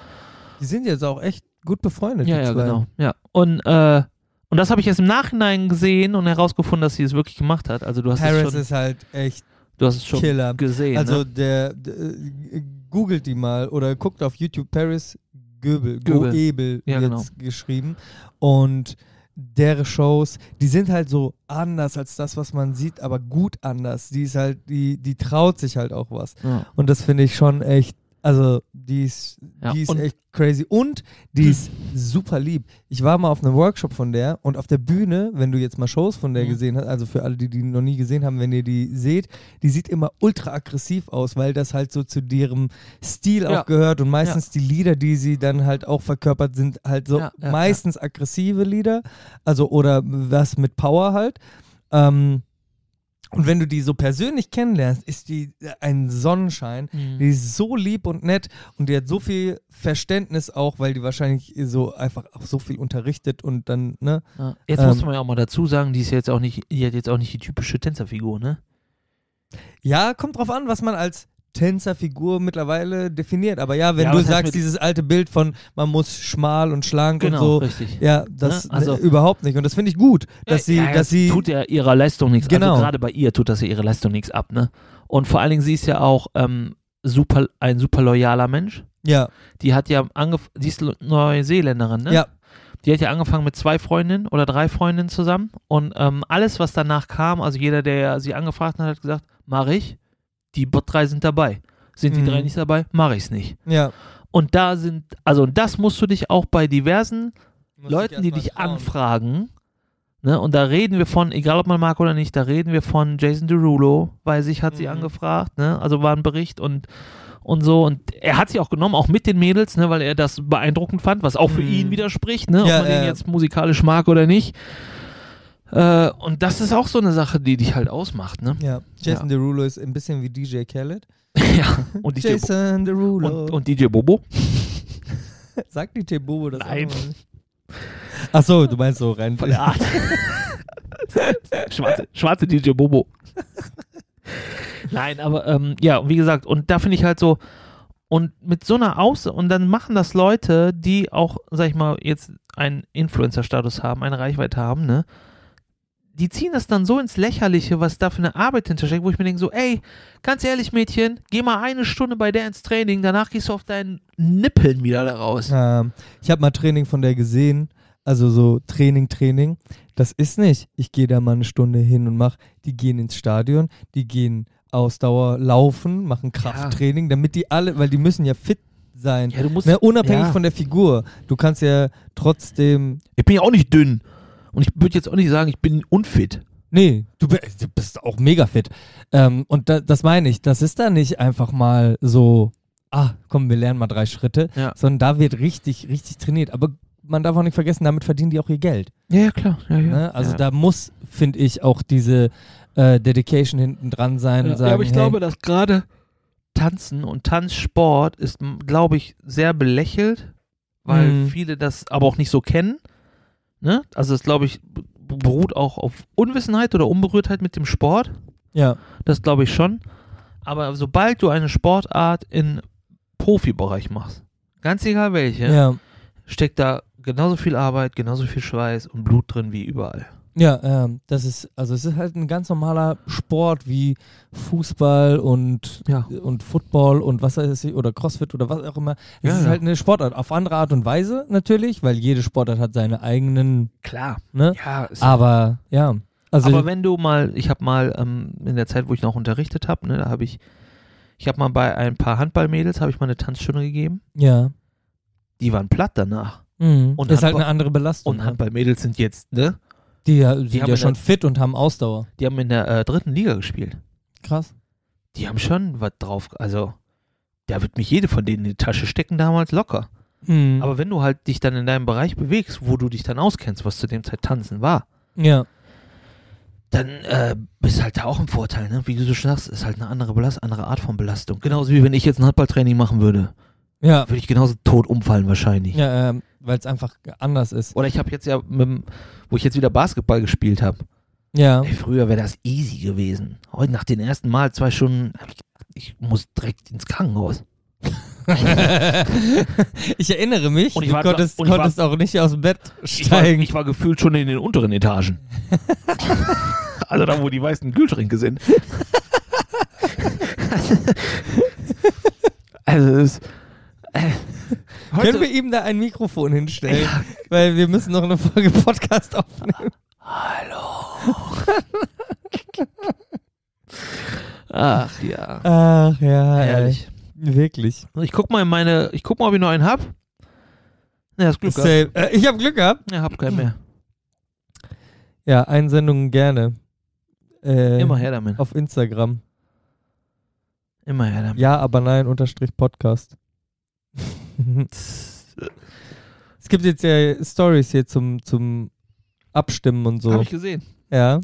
die sind jetzt auch echt gut befreundet. Ja, ja, zwei. genau. Ja. Und, äh, und das habe ich erst im Nachhinein gesehen und herausgefunden, dass sie es wirklich gemacht hat. Also du hast Paris es schon, ist halt echt du hast es schon Killer. gesehen. Also ne? der, der äh, googelt die mal oder guckt auf YouTube Paris Göbel, Göbel. Goebel Ja, genau. jetzt geschrieben und deren Shows, die sind halt so anders als das, was man sieht, aber gut anders. Die ist halt, die, die traut sich halt auch was. Ja. Und das finde ich schon echt, also die ist, Ja, die ist echt crazy. Und die ist super lieb. Ich war mal auf einem Workshop von der und auf der Bühne, wenn du jetzt mal Shows von der Mhm. gesehen hast, also für alle, die die noch nie gesehen haben, wenn ihr die seht, die sieht immer ultra aggressiv aus, weil das halt so zu deren Stil Ja. auch gehört und meistens die Lieder, die sie dann halt auch verkörpert, sind halt so Ja, ja, meistens aggressive Lieder, also oder was mit Power halt. Ähm, und wenn du die so persönlich kennenlernst, ist die ein Sonnenschein. Mhm. Die ist so lieb und nett und die hat so viel Verständnis auch, weil die wahrscheinlich so einfach auch so viel unterrichtet und dann, ne? Ja. Jetzt Ähm, muss man ja auch mal dazu sagen, die ist jetzt auch nicht, die hat jetzt auch nicht die typische Tänzerfigur, ne? Ja, kommt drauf an, was man als Tänzerfigur mittlerweile definiert. Aber ja, wenn Ja, du sagst, dieses alte Bild von man muss schmal und schlank Genau, und so. richtig. Ja, das Ne? Also- ne, überhaupt nicht. Und das finde ich gut, dass sie, ja, ja, dass sie. tut ja ihrer Leistung nichts. Genau. Also gerade bei ihr tut das ja ihre Leistung nichts ab, ne? Und vor allen Dingen, sie ist ja auch ähm, super, ein super loyaler Mensch. ja, Die hat ja angefangen, sie ist Neuseeländerin, ne? ja, Die hat ja angefangen mit zwei Freundinnen oder drei Freundinnen zusammen. Und ähm, alles, was danach kam, also jeder, der sie angefragt hat, hat gesagt, mach ich. Die drei sind dabei. Sind die Mhm. drei nicht dabei, mache ich es nicht. ja. Und da sind, also und das musst du dich auch bei diversen Leuten, die dich trauen. anfragen, ne, und da reden wir von, egal ob man mag oder nicht, da reden wir von Jason Derulo, weil sich hat sie Mhm. angefragt, ne, also war ein Bericht und und so und er hat sie auch genommen, auch mit den Mädels, ne, weil er das beeindruckend fand, was auch für Mhm. ihn widerspricht, ne, ob Ja, man den ja. jetzt musikalisch mag oder nicht. Äh, und das ist auch so eine Sache, die dich halt ausmacht, ne? Ja, Jason Derulo ist ein bisschen wie DJ Khaled. *laughs* ja. Und DJ, Bo Jason Derulo. und, und DJ Bobo. *laughs* Sagt DJ Bobo das Nein. auch? Ach so, du meinst so rein. Von der Art. *laughs* schwarze, schwarze DJ Bobo. Nein, aber ähm, ja, wie gesagt, und da finde ich halt so, und mit so einer Aus- und dann machen das Leute, die auch, sag ich mal, jetzt einen Influencer-Status haben, eine Reichweite haben, ne? Die ziehen das dann so ins Lächerliche, was da für eine Arbeit hintersteckt, wo ich mir denke, so, ey, ganz ehrlich, Mädchen, geh mal eine Stunde bei der ins Training, danach gehst du auf deinen Nippeln wieder da raus. Ähm, ich habe mal Training von der gesehen, also so Training, Training. Das ist nicht, ich gehe da mal eine Stunde hin und mach. Die gehen ins Stadion, die gehen Ausdauer laufen, machen Krafttraining, damit die alle, weil die müssen ja fit sein. Ja, du musst. Ne, unabhängig ja. von der Figur. Du kannst ja trotzdem. Ich bin ja auch nicht dünn. Und ich würde jetzt auch nicht sagen, ich bin unfit. Nee, du, bi- du bist auch mega fit. Ähm, und da, das meine ich, das ist da nicht einfach mal so ah, komm, wir lernen mal drei Schritte, Ja. sondern da wird richtig, richtig trainiert. Aber man darf auch nicht vergessen, damit verdienen die auch ihr Geld. Ja, ja, klar. Ja, ja. Ne? Also da muss, finde ich, auch diese äh, Dedication hinten dran sein und ja, sagen, ja, aber ich hey, glaube, dass gerade Tanzen und Tanzsport ist, glaube ich, sehr belächelt, weil Mhm. viele das aber auch nicht so kennen. Ne? Also es, glaube ich, beruht auch auf Unwissenheit oder Unberührtheit mit dem Sport. ja, Das glaube ich schon. Aber sobald du eine Sportart in Profibereich machst, ganz egal welche, ja, steckt da genauso viel Arbeit, genauso viel Schweiß und Blut drin wie überall. Ja, ja, das ist, also es ist halt ein ganz normaler Sport wie Fußball und Ja. und Football und was weiß ich, oder Crossfit oder was auch immer. Es Ja, ist ja. halt eine Sportart. Auf andere Art und Weise natürlich, weil jede Sportart hat seine eigenen, Klar. ne? Ja, ist Aber ja. Also aber wenn du mal, ich habe mal ähm, in der Zeit, wo ich noch unterrichtet habe, ne, da habe ich, ich habe mal bei ein paar Handballmädels, habe ich mal eine Tanzstunde gegeben. ja. Die waren platt danach. Mhm. Und ist halt Handball- eine andere Belastung. Und? Handballmädels sind jetzt, ne, Die, ja- sind haben ja schon der- fit und haben Ausdauer. die haben in der äh, dritten Liga gespielt. Krass. Die haben schon was drauf, also da wird mich jede von denen in die Tasche stecken damals locker. Mhm. Aber wenn du halt dich dann in deinem Bereich bewegst, wo du dich dann auskennst, was zu dem Zeit Tanzen war, ja. dann äh, bist halt da auch im Vorteil, ne? Wie du so schon sagst, ist halt eine andere Belast andere Art von Belastung. Genauso wie wenn ich jetzt ein Handballtraining machen würde, Ja. würde ich genauso tot umfallen wahrscheinlich. Ja, ähm, weil es einfach anders ist. Oder ich habe jetzt ja, mit, wo ich jetzt wieder Basketball gespielt habe, Ja. ey, früher wäre das easy gewesen. Heute nach den ersten Mal zwei Stunden, ich ich muss direkt ins Krankenhaus. *laughs* ich erinnere mich, Und ich du war- konntest, und ich war- konntest auch nicht aus dem Bett Ich war, steigen. ich war gefühlt schon in den unteren Etagen. *laughs* also da, wo die weißen Kühlschränke sind. *laughs* also es ist, *laughs* Können wir ihm da ein Mikrofon hinstellen? Weil wir müssen noch eine Folge Podcast aufnehmen. Hallo. *laughs* Ach ja. Ach ja, Herrlich. ey. wirklich. Ich guck mal in meine, ich guck mal, ob ich noch einen hab. Ne, das Glück gehabt. Äh, ich habe Glück gehabt. Ja, hab keinen mehr. Ja, Einsendungen gerne. Äh, Immer her damit. Auf Instagram. Immer her damit. Ja, aber nein, unterstrich Podcast. Es gibt jetzt ja Stories hier zum, zum Abstimmen und so. Hab ich gesehen. ja,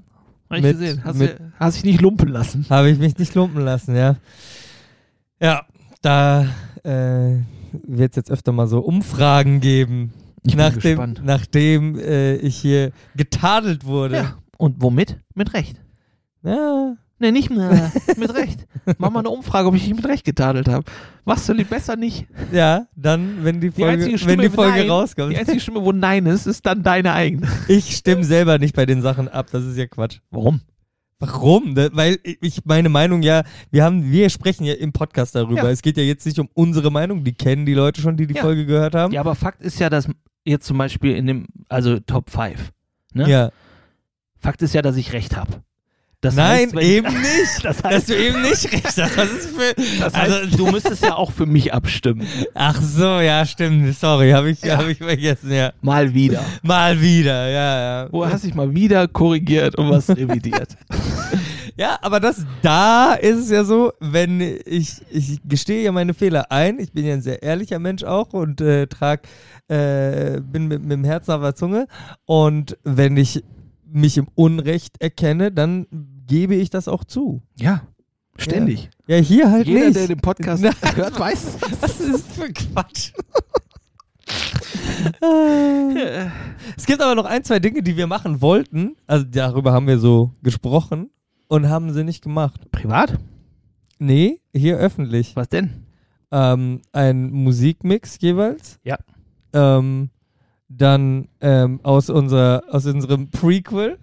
Hab ich Mit- gesehen. Hast, mit- du, hast dich nicht lumpen lassen. habe ich mich nicht lumpen lassen, ja. Ja, da äh, wird es jetzt öfter mal so Umfragen geben. Ich bin nachdem gespannt. nachdem äh, ich hier getadelt wurde. Ja. Und womit? Mit Recht. Ja. Ne, nicht mehr. mit Recht. Mach mal eine Umfrage, ob ich dich mit Recht getadelt habe. Machst du lieber besser nicht? Ja, dann, wenn die Die Folge, wenn Stimme, die wo Folge Nein- rauskommt. Die einzige Stimme, wo Nein ist, ist dann deine eigene. Ich stimme selber nicht bei den Sachen ab, das ist ja Quatsch. Warum? Warum? Weil ich meine Meinung ja, wir haben, wir sprechen ja im Podcast darüber. Ja. Es geht ja jetzt nicht um unsere Meinung, die kennen die Leute schon, die die Ja. Folge gehört haben. Ja, aber Fakt ist ja, dass jetzt zum Beispiel in dem, also Top 5, ne? Ja. Fakt ist ja, dass ich Recht habe. Das Nein, heißt, eben nicht. *laughs* Das Dass heißt, du eben nicht recht hast. Was ist für. *laughs* das heißt also, du müsstest ja auch für mich abstimmen. ach so, ja, stimmt. Sorry, habe ich, Ja. hab ich vergessen, ja. Mal wieder. Mal wieder, ja, ja. Wo hast du dich mal wieder korrigiert und was revidiert? *laughs* Ja, aber das, da ist es ja so, wenn ich, ich gestehe ja meine Fehler ein. Ich bin ja ein sehr ehrlicher Mensch auch und äh, trag, äh, bin mit, mit dem Herzen auf der Zunge. Und wenn ich mich im Unrecht erkenne, dann gebe ich das auch zu. Ja, ständig. Ja, hier halt Jeder, nicht. der den Podcast Nein. *laughs* hört, weiß das. Was ist für Quatsch? *laughs* es gibt aber noch ein, zwei Dinge, die wir machen wollten. Also darüber haben wir so gesprochen und haben sie nicht gemacht. Privat? Nee, hier öffentlich. Was denn? Ähm, ein Musikmix jeweils. Ja. Ähm, dann ähm, aus, unser, aus unserem Prequel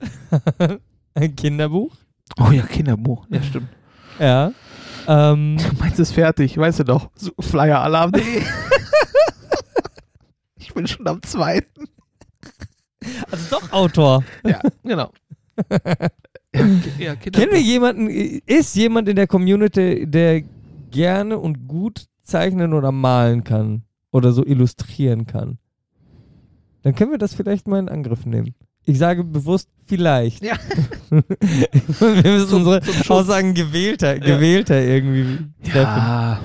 *laughs* ein Kinderbuch. Oh ja, Kinderbuch. Ja, stimmt. Ja. Ähm, *laughs* Meins ist fertig, weißt du doch. Flyeralarm.de. *laughs* ich bin schon am zweiten. also doch Autor. Ja, genau. ja. Kennen wir jemanden, ist jemand in der Community, der gerne und gut zeichnen oder malen kann oder so illustrieren kann? Dann können wir das vielleicht mal in Angriff nehmen. Ich sage bewusst vielleicht. Ja. *laughs* wir müssen Zum- unsere zum. Aussagen gewählter, gewählter irgendwie treffen. Ja.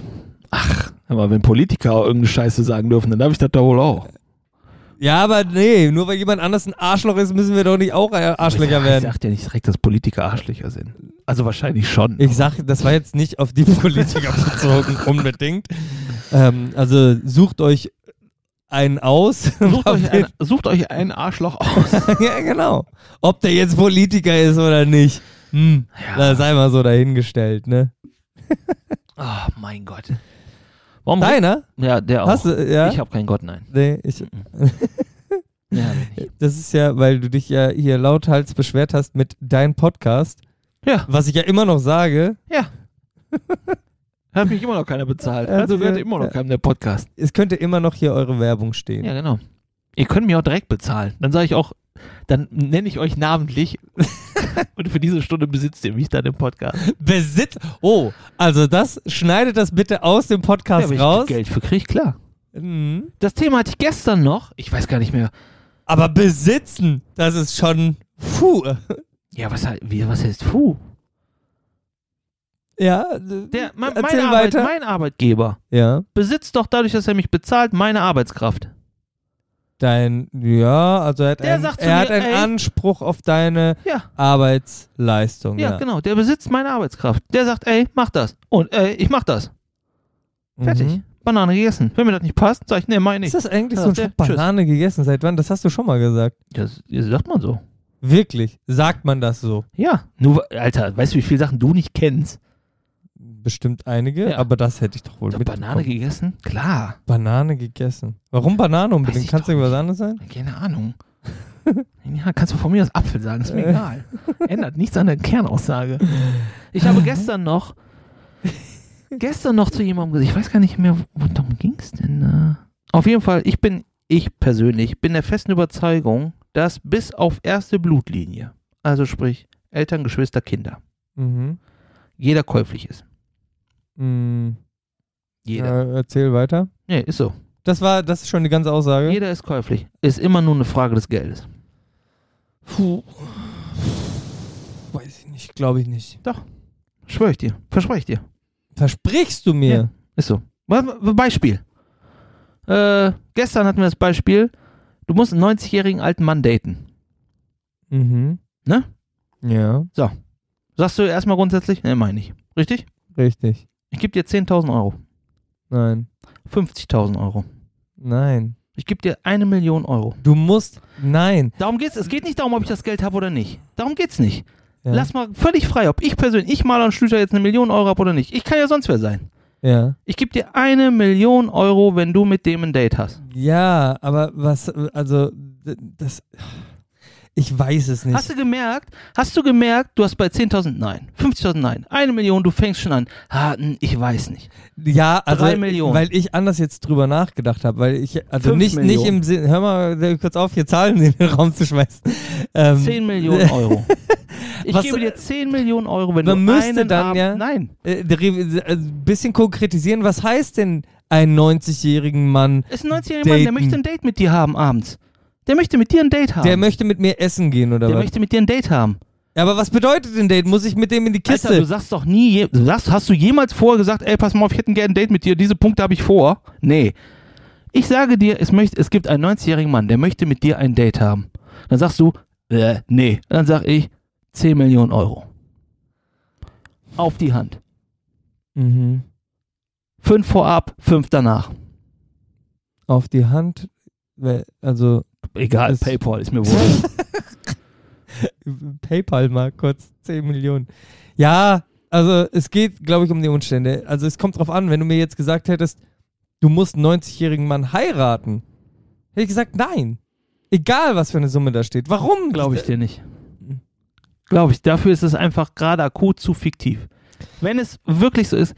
Ach, Aber wenn Politiker auch irgendeine Scheiße sagen dürfen, dann darf ich das da wohl auch. Ja, aber nee, nur weil jemand anders ein Arschloch ist, müssen wir doch nicht auch Arschlöcher ich werden. Ich sag ja nicht direkt, dass Politiker Arschlöcher sind. Also wahrscheinlich schon. Ich sag, das war jetzt nicht auf die Politiker *laughs* bezogen, unbedingt. Ähm, also sucht euch einen aus. *laughs* Sucht euch, ein, sucht euch einen Arschloch aus. *laughs* ja, genau. Ob der jetzt Politiker ist oder nicht. Hm, Ja. da sei mal so dahingestellt, ne? Oh mein Gott. Warum? Deiner? Ja, der auch. Hast du, ja? Ich habe keinen Gott, nein. nee, ich, *laughs* Ja, das ist ja, weil du dich ja hier lauthals beschwert hast mit deinem Podcast, ja, was ich ja immer noch sage. ja. Hat mich immer noch keiner bezahlt. Also, Also gehört ja, immer noch ja. keinem der Podcast. Es könnte immer noch hier eure Werbung stehen. Ja, genau. Ihr könnt mich auch direkt bezahlen. Dann sage ich auch, dann nenne ich euch namentlich *laughs* und für diese Stunde besitzt ihr mich dann im Podcast. Besitz. Oh, also das schneidet das bitte aus dem Podcast ich raus. Geld für krieg, klar. Mhm. Das Thema hatte ich gestern noch. Ich weiß gar nicht mehr. Aber besitzen, das ist schon. Puh. Ja, was, was heißt Puh? Ja, Der, mein, mein, Arbeit, mein Arbeitgeber ja, besitzt doch dadurch, dass er mich bezahlt, meine Arbeitskraft. dein, ja, also er hat, Der einen, er hat mir, einen ey- Anspruch auf deine Ja, Arbeitsleistung. ja, Ja, genau. Der besitzt meine Arbeitskraft. Der sagt, ey, mach das. Und ey, ich mach das. Fertig. Mhm. Banane gegessen. Wenn mir das nicht passt, sag ich, nee, mach ich Ist das eigentlich so ein der- Banane gegessen? Seit wann? Das hast du schon mal gesagt. Das, das sagt man so. Wirklich? Sagt man das so? Ja. Nur, Alter, weißt du, wie viele Sachen du nicht kennst? Bestimmt einige, Ja. aber das hätte ich doch wohl mitbekommen. Banane gegessen? Klar. Banane gegessen. Warum Banane unbedingt? Kannst du irgendwas anderes sein? Keine Ahnung. ja, kannst du von mir aus Apfel sagen, ist mir egal. Ändert nichts an der Kernaussage. Ich habe gestern noch, gestern noch zu jemandem gesagt, ich weiß gar nicht mehr, worum ging es denn? da? Auf jeden Fall, ich bin, ich persönlich, bin der festen Überzeugung, dass bis auf erste Blutlinie, also sprich Eltern, Geschwister, Kinder, Mhm. jeder käuflich ist. Mhm. Jeder. Ja, erzähl weiter. Nee, ist so. Das war, das ist schon die ganze Aussage. Jeder ist käuflich. Ist immer nur eine Frage des Geldes. Puh. Weiß ich nicht, glaube ich nicht. Schwör ich dir. Verspreche ich dir. Versprichst du mir? Ja. Ist so. Beispiel. Äh, gestern hatten wir das Beispiel, du musst einen 90-jährigen alten Mann daten. Mhm. Ne? Ja, Sagst du erstmal grundsätzlich? Ne, meine ich. Richtig? richtig. Ich gebe dir 10.000 Euro. Nein. 50.000 Euro. Nein. Ich gebe dir eine Million Euro. Du musst. Nein. Darum geht's. Es geht nicht darum, ob ich das Geld habe oder nicht. Darum geht's nicht. Ja. Lass mal völlig frei, ob ich persönlich, ich Marlon Schlüter jetzt eine Million Euro habe oder nicht. Ich kann ja sonst wer sein. Ja. Ich gebe dir eine Million Euro, wenn du mit dem ein Date hast. Ja, aber was, also, das. Ich weiß es nicht. Hast du gemerkt? Hast du gemerkt, du hast bei 10.000 Nein, 50.000 Nein, eine Million, du fängst schon an. Hm, ich weiß nicht. Ja, also, Drei Millionen. weil ich anders jetzt drüber nachgedacht habe, weil ich, also Fünf nicht, nicht im Sinn, hör mal kurz auf, hier Zahlen in den Raum zu schmeißen. Ähm, 10 Millionen *laughs* Euro. Ich Was- gebe dir 10 Millionen Euro, wenn Man du müsste einen dann Abend, ja- Nein, äh, der- äh, ein bisschen konkretisieren, was heißt denn einen 90-jährigen Mann, ist ein 90-jähriger Mann, der möchte ein Date mit dir haben abends. Der möchte mit dir ein Date haben. der möchte mit mir essen gehen oder Der was? möchte mit dir ein Date haben. Ja, aber was bedeutet denn Date? Muss ich mit dem in die Kiste? Alter, du sagst doch nie, je- du sagst, hast du jemals vorher gesagt, ey, pass mal auf, ich hätte gerne ein Date mit dir, diese Punkte habe ich vor? Nee. Ich sage dir, es, möchte, es gibt einen 90-jährigen Mann, der möchte mit dir ein Date haben. Dann sagst du, äh, nee. Dann sag ich, 10 Millionen Euro. Auf die Hand. mhm. Fünf vorab, fünf danach. Auf die Hand, also Egal, Das- Paypal ist mir wohl. *laughs* PayPal mal kurz 10 Millionen. Ja, also es geht, glaube ich, um die Umstände. Also es kommt drauf an, wenn du mir jetzt gesagt hättest, du musst einen 90-jährigen Mann heiraten, hätte ich gesagt, nein. Egal, was für eine Summe da steht. Warum? Glaube ich dir nicht. Glaube ich. Dafür ist es einfach gerade akut zu fiktiv. Wenn es wirklich so ist,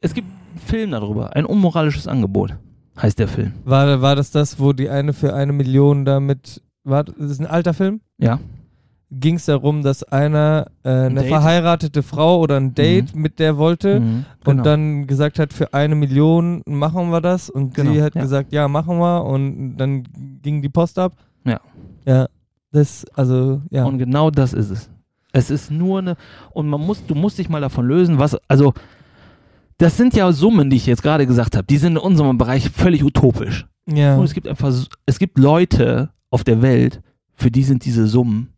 es gibt einen Film darüber, ein unmoralisches Angebot, heißt der Film. War, war das das, wo die eine für eine Million damit, war das ist ein alter Film? Ja. Ging es darum, dass einer äh, eine Date? verheiratete Frau oder ein Date mit der wollte Mhm, genau. und dann gesagt hat, für eine Million machen wir das und Genau, sie hat ja. gesagt, ja, machen wir und dann ging die Post ab. Ja. Ja, das, also, ja. Und genau das ist es. Es ist nur eine, und man muss, du musst dich mal davon lösen, was, also, Das sind ja Summen, die ich jetzt gerade gesagt habe. Die sind in unserem Bereich völlig utopisch. Ja. Und es gibt einfach, es gibt Leute auf der Welt, für die sind diese Summen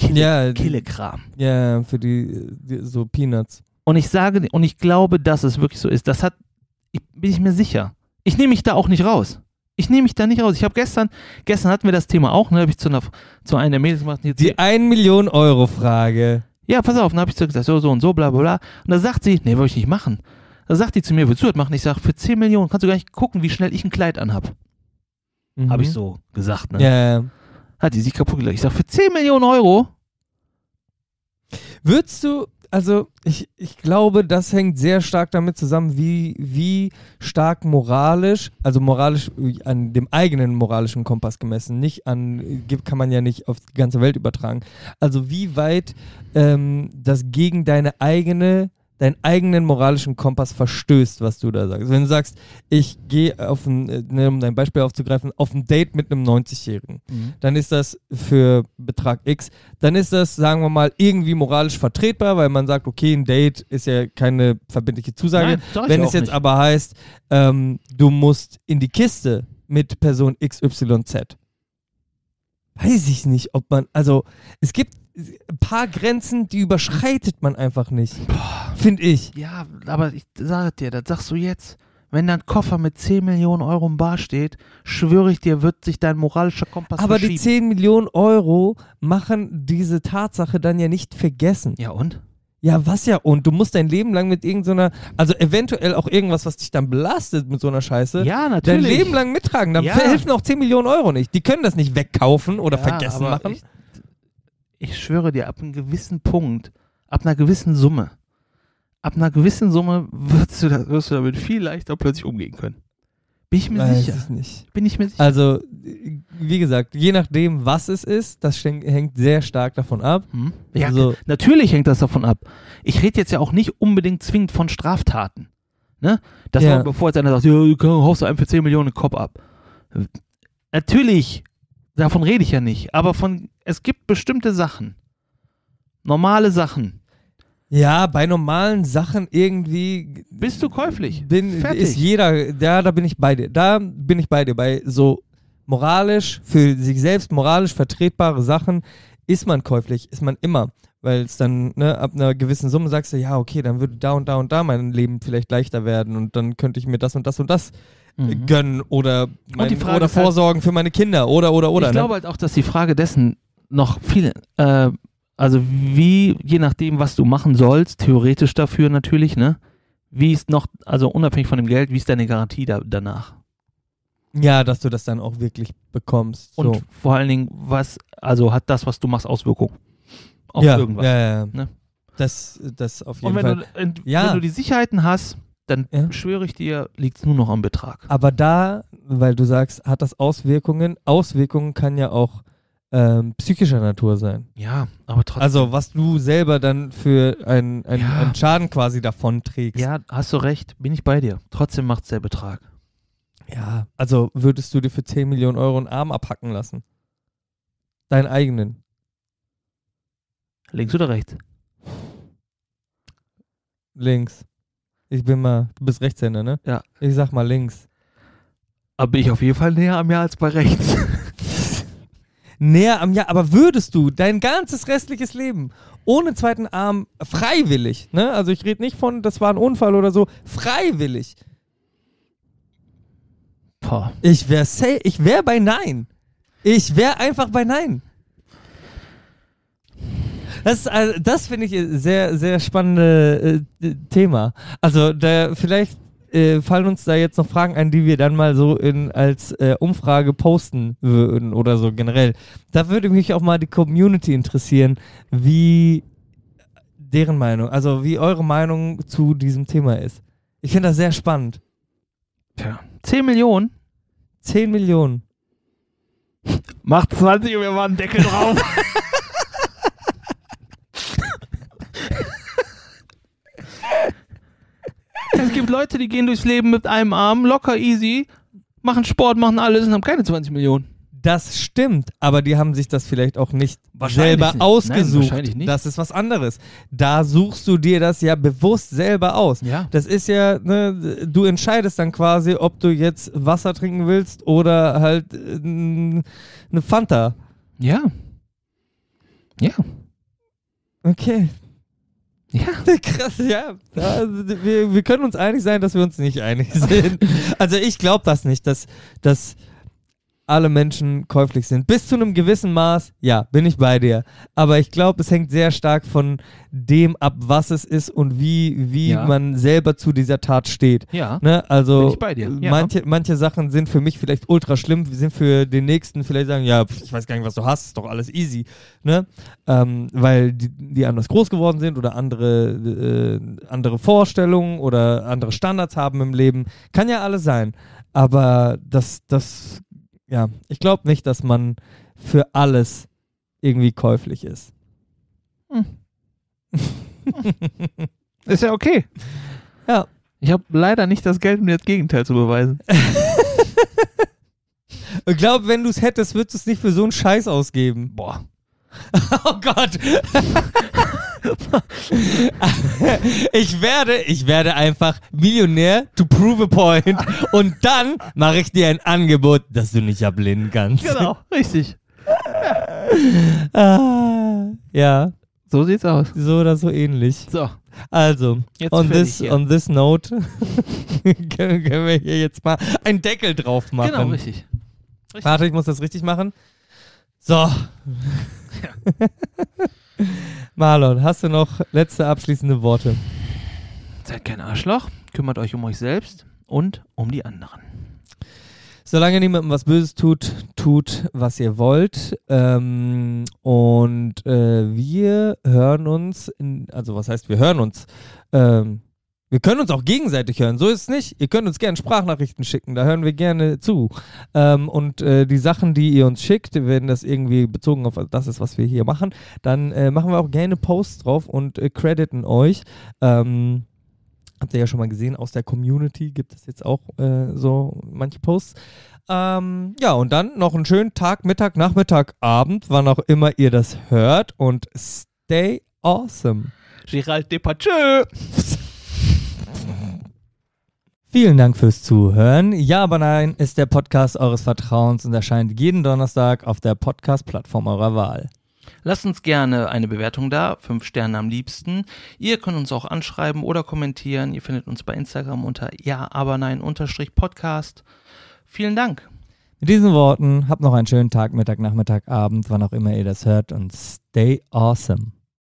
Kille, Ja, Killekram. Ja, für die, die so Peanuts. Und ich sage, und ich glaube, dass es wirklich so ist. Das hat, ich, bin ich mir sicher. Ich nehme mich da auch nicht raus. Ich nehme mich da nicht raus. Ich habe gestern, gestern hatten wir das Thema auch, ne, habe ich zu einer, zu einer der Mädels gemacht. Die 1 Million Euro Frage. Ja, pass auf, dann habe ich so gesagt, so, so und so, bla, bla, bla. Und da sagt sie, nee, wollte ich nicht machen. Da sagt die zu mir, willst du das machen? Ich sage, für 10 Millionen kannst du gar nicht gucken, wie schnell ich ein Kleid anhab. Mhm. Habe ich so gesagt, ne? Ja, ja. Hat die sich kaputt gelacht. Ich sage, für 10 Millionen Euro? Würdest du, also ich, ich glaube, das hängt sehr stark damit zusammen, wie, wie stark moralisch, also moralisch äh, an dem eigenen moralischen Kompass gemessen, nicht an, kann man ja nicht auf die ganze Welt übertragen. Also wie weit ähm, das gegen deine eigene, deinen eigenen moralischen Kompass verstößt, was du da sagst. Wenn du sagst, ich gehe auf ein, äh, ne, um dein Beispiel aufzugreifen, auf ein Date mit einem 90-Jährigen dann ist das für Betrag X, dann ist das, sagen wir mal, irgendwie moralisch vertretbar, weil man sagt, okay, ein Date ist ja keine verbindliche Zusage. Nein, Wenn es jetzt nicht. aber heißt, ähm, du musst in die Kiste mit Person XYZ, weiß ich nicht, ob man, also es gibt ein paar Grenzen, die überschreitet man einfach nicht, finde ich. Ja, aber ich sage dir, das sagst du jetzt. Wenn dein Koffer mit 10 Millionen Euro im Bar steht, schwöre ich dir, wird sich dein moralischer Kompass Aber die verschieben. 10 Millionen Euro machen diese Tatsache dann ja nicht vergessen. ja und? Ja, was ja? Und du musst dein Leben lang mit irgendeiner, also eventuell auch irgendwas, was dich dann belastet mit so einer Scheiße, Ja, dein natürlich. Leben lang mittragen. Dann Ja. helfen auch 10 Millionen Euro nicht. Die können das nicht wegkaufen oder Ja, vergessen machen. Ich, ich schwöre dir, ab einem gewissen Punkt, ab einer gewissen Summe, ab einer gewissen Summe wirst du, da, wirst du damit viel leichter plötzlich umgehen können. Bin ich mir Weiß sicher. ich nicht. Bin ich mir sicher. Also, wie gesagt, je nachdem, was es ist, das hängt sehr stark davon ab. Hm? Ja, Also- natürlich hängt das davon ab. Ich rede jetzt ja auch nicht unbedingt zwingend von Straftaten. Ne? Das Ja. war, bevor jetzt einer sagt, ja, du haust du einem für 10 Millionen Kopf ab. Natürlich, davon rede ich ja nicht. Aber von, es gibt bestimmte Sachen, normale Sachen. Ja, bei normalen Sachen irgendwie Bist du käuflich? bin, Fertig. ist jeder, da, da bin ich bei dir. Da bin ich bei dir. Bei so moralisch, für sich selbst moralisch vertretbare Sachen ist man käuflich, ist man immer. Weil es dann, ne, ab einer gewissen Summe sagst du, ja, okay, dann würde da und da und da mein Leben vielleicht leichter werden und dann könnte ich mir das und das und das Mhm. gönnen oder, mein, oder halt- vorsorgen für meine Kinder oder, oder, oder. ich ne? glaube halt auch, dass die Frage dessen noch viele, äh, also wie, je nachdem, was du machen sollst, theoretisch dafür natürlich, ne? Wie ist noch, also unabhängig von dem Geld, wie ist deine Garantie da, danach? Ja, dass du das dann auch wirklich bekommst. Und so. vor allen Dingen, was, also hat das, was du machst, Auswirkungen auf ja, irgendwas. Ja, ja, ja. Ne? Das, das auf jeden Und wenn Fall. du, Ja. wenn du die Sicherheiten hast, dann Ja. schwöre ich dir, liegt es nur noch am Betrag. Aber da, weil du sagst, hat das Auswirkungen. Auswirkungen kann ja auch ähm, psychischer Natur sein. Ja, aber trotzdem. Also was du selber dann für einen ein, Ja. einen Schaden quasi davon trägst. ja, hast du recht, bin ich bei dir. Trotzdem macht es der Betrag. ja. Also würdest du dir für 10 Millionen Euro einen Arm abhacken lassen? Deinen eigenen. Links oder rechts? Links. Ich bin mal, du bist Rechtshänder, ne? Ja. Ich sag mal links. Aber bin ich auf jeden Fall näher am Jahr als bei rechts. *laughs* Näher am Jahr, aber würdest du dein ganzes restliches Leben ohne zweiten Arm freiwillig, ne? Also ich rede nicht von, das war ein Unfall oder so, freiwillig. Boah. Ich wäre ich wär bei Nein. Ich wäre einfach bei Nein. Das, also, das finde ich ein sehr, sehr spannende äh, Thema. Also da vielleicht äh, fallen uns da jetzt noch Fragen ein, die wir dann mal so in, als äh, Umfrage posten würden oder so generell. Da würde mich auch mal die Community interessieren, wie deren Meinung, also wie eure Meinung zu diesem Thema ist. Ich finde das sehr spannend. Tja. 10 Millionen? 10 Millionen. Macht 20 und wir machen einen Deckel drauf. *laughs* *laughs* es gibt Leute, die gehen durchs Leben mit einem Arm, locker easy, machen Sport, machen alles und haben keine 20 Millionen. Das stimmt, aber die haben sich das vielleicht auch nicht selber nicht. ausgesucht. Nein, wahrscheinlich nicht. Das ist was anderes. Da suchst du dir das ja bewusst selber aus. Ja. Das ist ja, ne, du entscheidest dann quasi, ob du jetzt Wasser trinken willst oder halt äh, eine Fanta. Ja. Ja. Okay. Ja. *laughs* Krass, ja. ja wir, wir können uns einig sein, dass wir uns nicht einig *laughs* sind. Also ich glaube das nicht, dass, dass alle Menschen käuflich sind. Bis zu einem gewissen Maß, ja, bin ich bei dir. Aber ich glaube, es hängt sehr stark von dem ab, was es ist und wie, wie Ja. man selber zu dieser Tat steht. Ja. Ne? Bin Also ich bei dir, ja. manche, manche Sachen sind für mich vielleicht ultra schlimm, sind für den nächsten vielleicht sagen, ja, pf, ich weiß gar nicht, was du hast, ist doch alles easy. Ne? Ähm, weil die, die anders groß geworden sind oder andere, äh, andere Vorstellungen oder andere Standards haben im Leben. Kann ja alles sein. Aber das, das, ja, ich glaube nicht, dass man für alles irgendwie käuflich ist. *laughs* Ist ja okay. Ja. Ich habe leider nicht das Geld, um dir das Gegenteil zu beweisen. *laughs* Ich glaube, wenn du es hättest, würdest du es nicht für so einen Scheiß ausgeben. Boah. *laughs* Oh Gott. ich werde, ich werde einfach Millionär to prove a point und dann mache ich dir ein Angebot, das du nicht ablehnen kannst. Genau, richtig. Ah, ja, So sieht's aus. so oder so ähnlich. So, Also, Jetzt on this, hier. on this note *laughs* können, können wir hier jetzt mal einen Deckel drauf machen. genau, richtig. richtig. Warte, ich muss das richtig machen. So. *laughs* Marlon, hast du noch letzte abschließende Worte? Seid kein Arschloch, kümmert euch um euch selbst und um die anderen. Solange niemandem was Böses tut, tut, was ihr wollt. Ähm, und äh, wir hören uns, in, also was heißt, wir hören uns? Ähm, wir können uns auch gegenseitig hören, so ist es nicht. Ihr könnt uns gerne Sprachnachrichten schicken, da hören wir gerne zu. Ähm, und äh, die Sachen, die ihr uns schickt, wenn das irgendwie bezogen auf das ist, was wir hier machen, dann äh, machen wir auch gerne Posts drauf und äh, crediten euch. Ähm, habt ihr ja schon mal gesehen, aus der Community gibt es jetzt auch äh, so manche Posts. Ähm, ja, und dann noch einen schönen Tag, Mittag, Nachmittag, Abend, wann auch immer ihr das hört. Und stay awesome. Gérald Depardieu. *laughs* Vielen Dank fürs Zuhören. Ja, aber nein ist der Podcast eures Vertrauens und erscheint jeden Donnerstag auf der Podcast-Plattform eurer Wahl. Lasst uns gerne eine Bewertung da, fünf Sterne am liebsten. Ihr könnt uns auch anschreiben oder kommentieren. Ihr findet uns bei Instagram unter ja, aber nein unterstrich Podcast. Vielen Dank. Mit diesen Worten, habt noch einen schönen Tag, Mittag, Nachmittag, Abend, wann auch immer ihr das hört und stay awesome.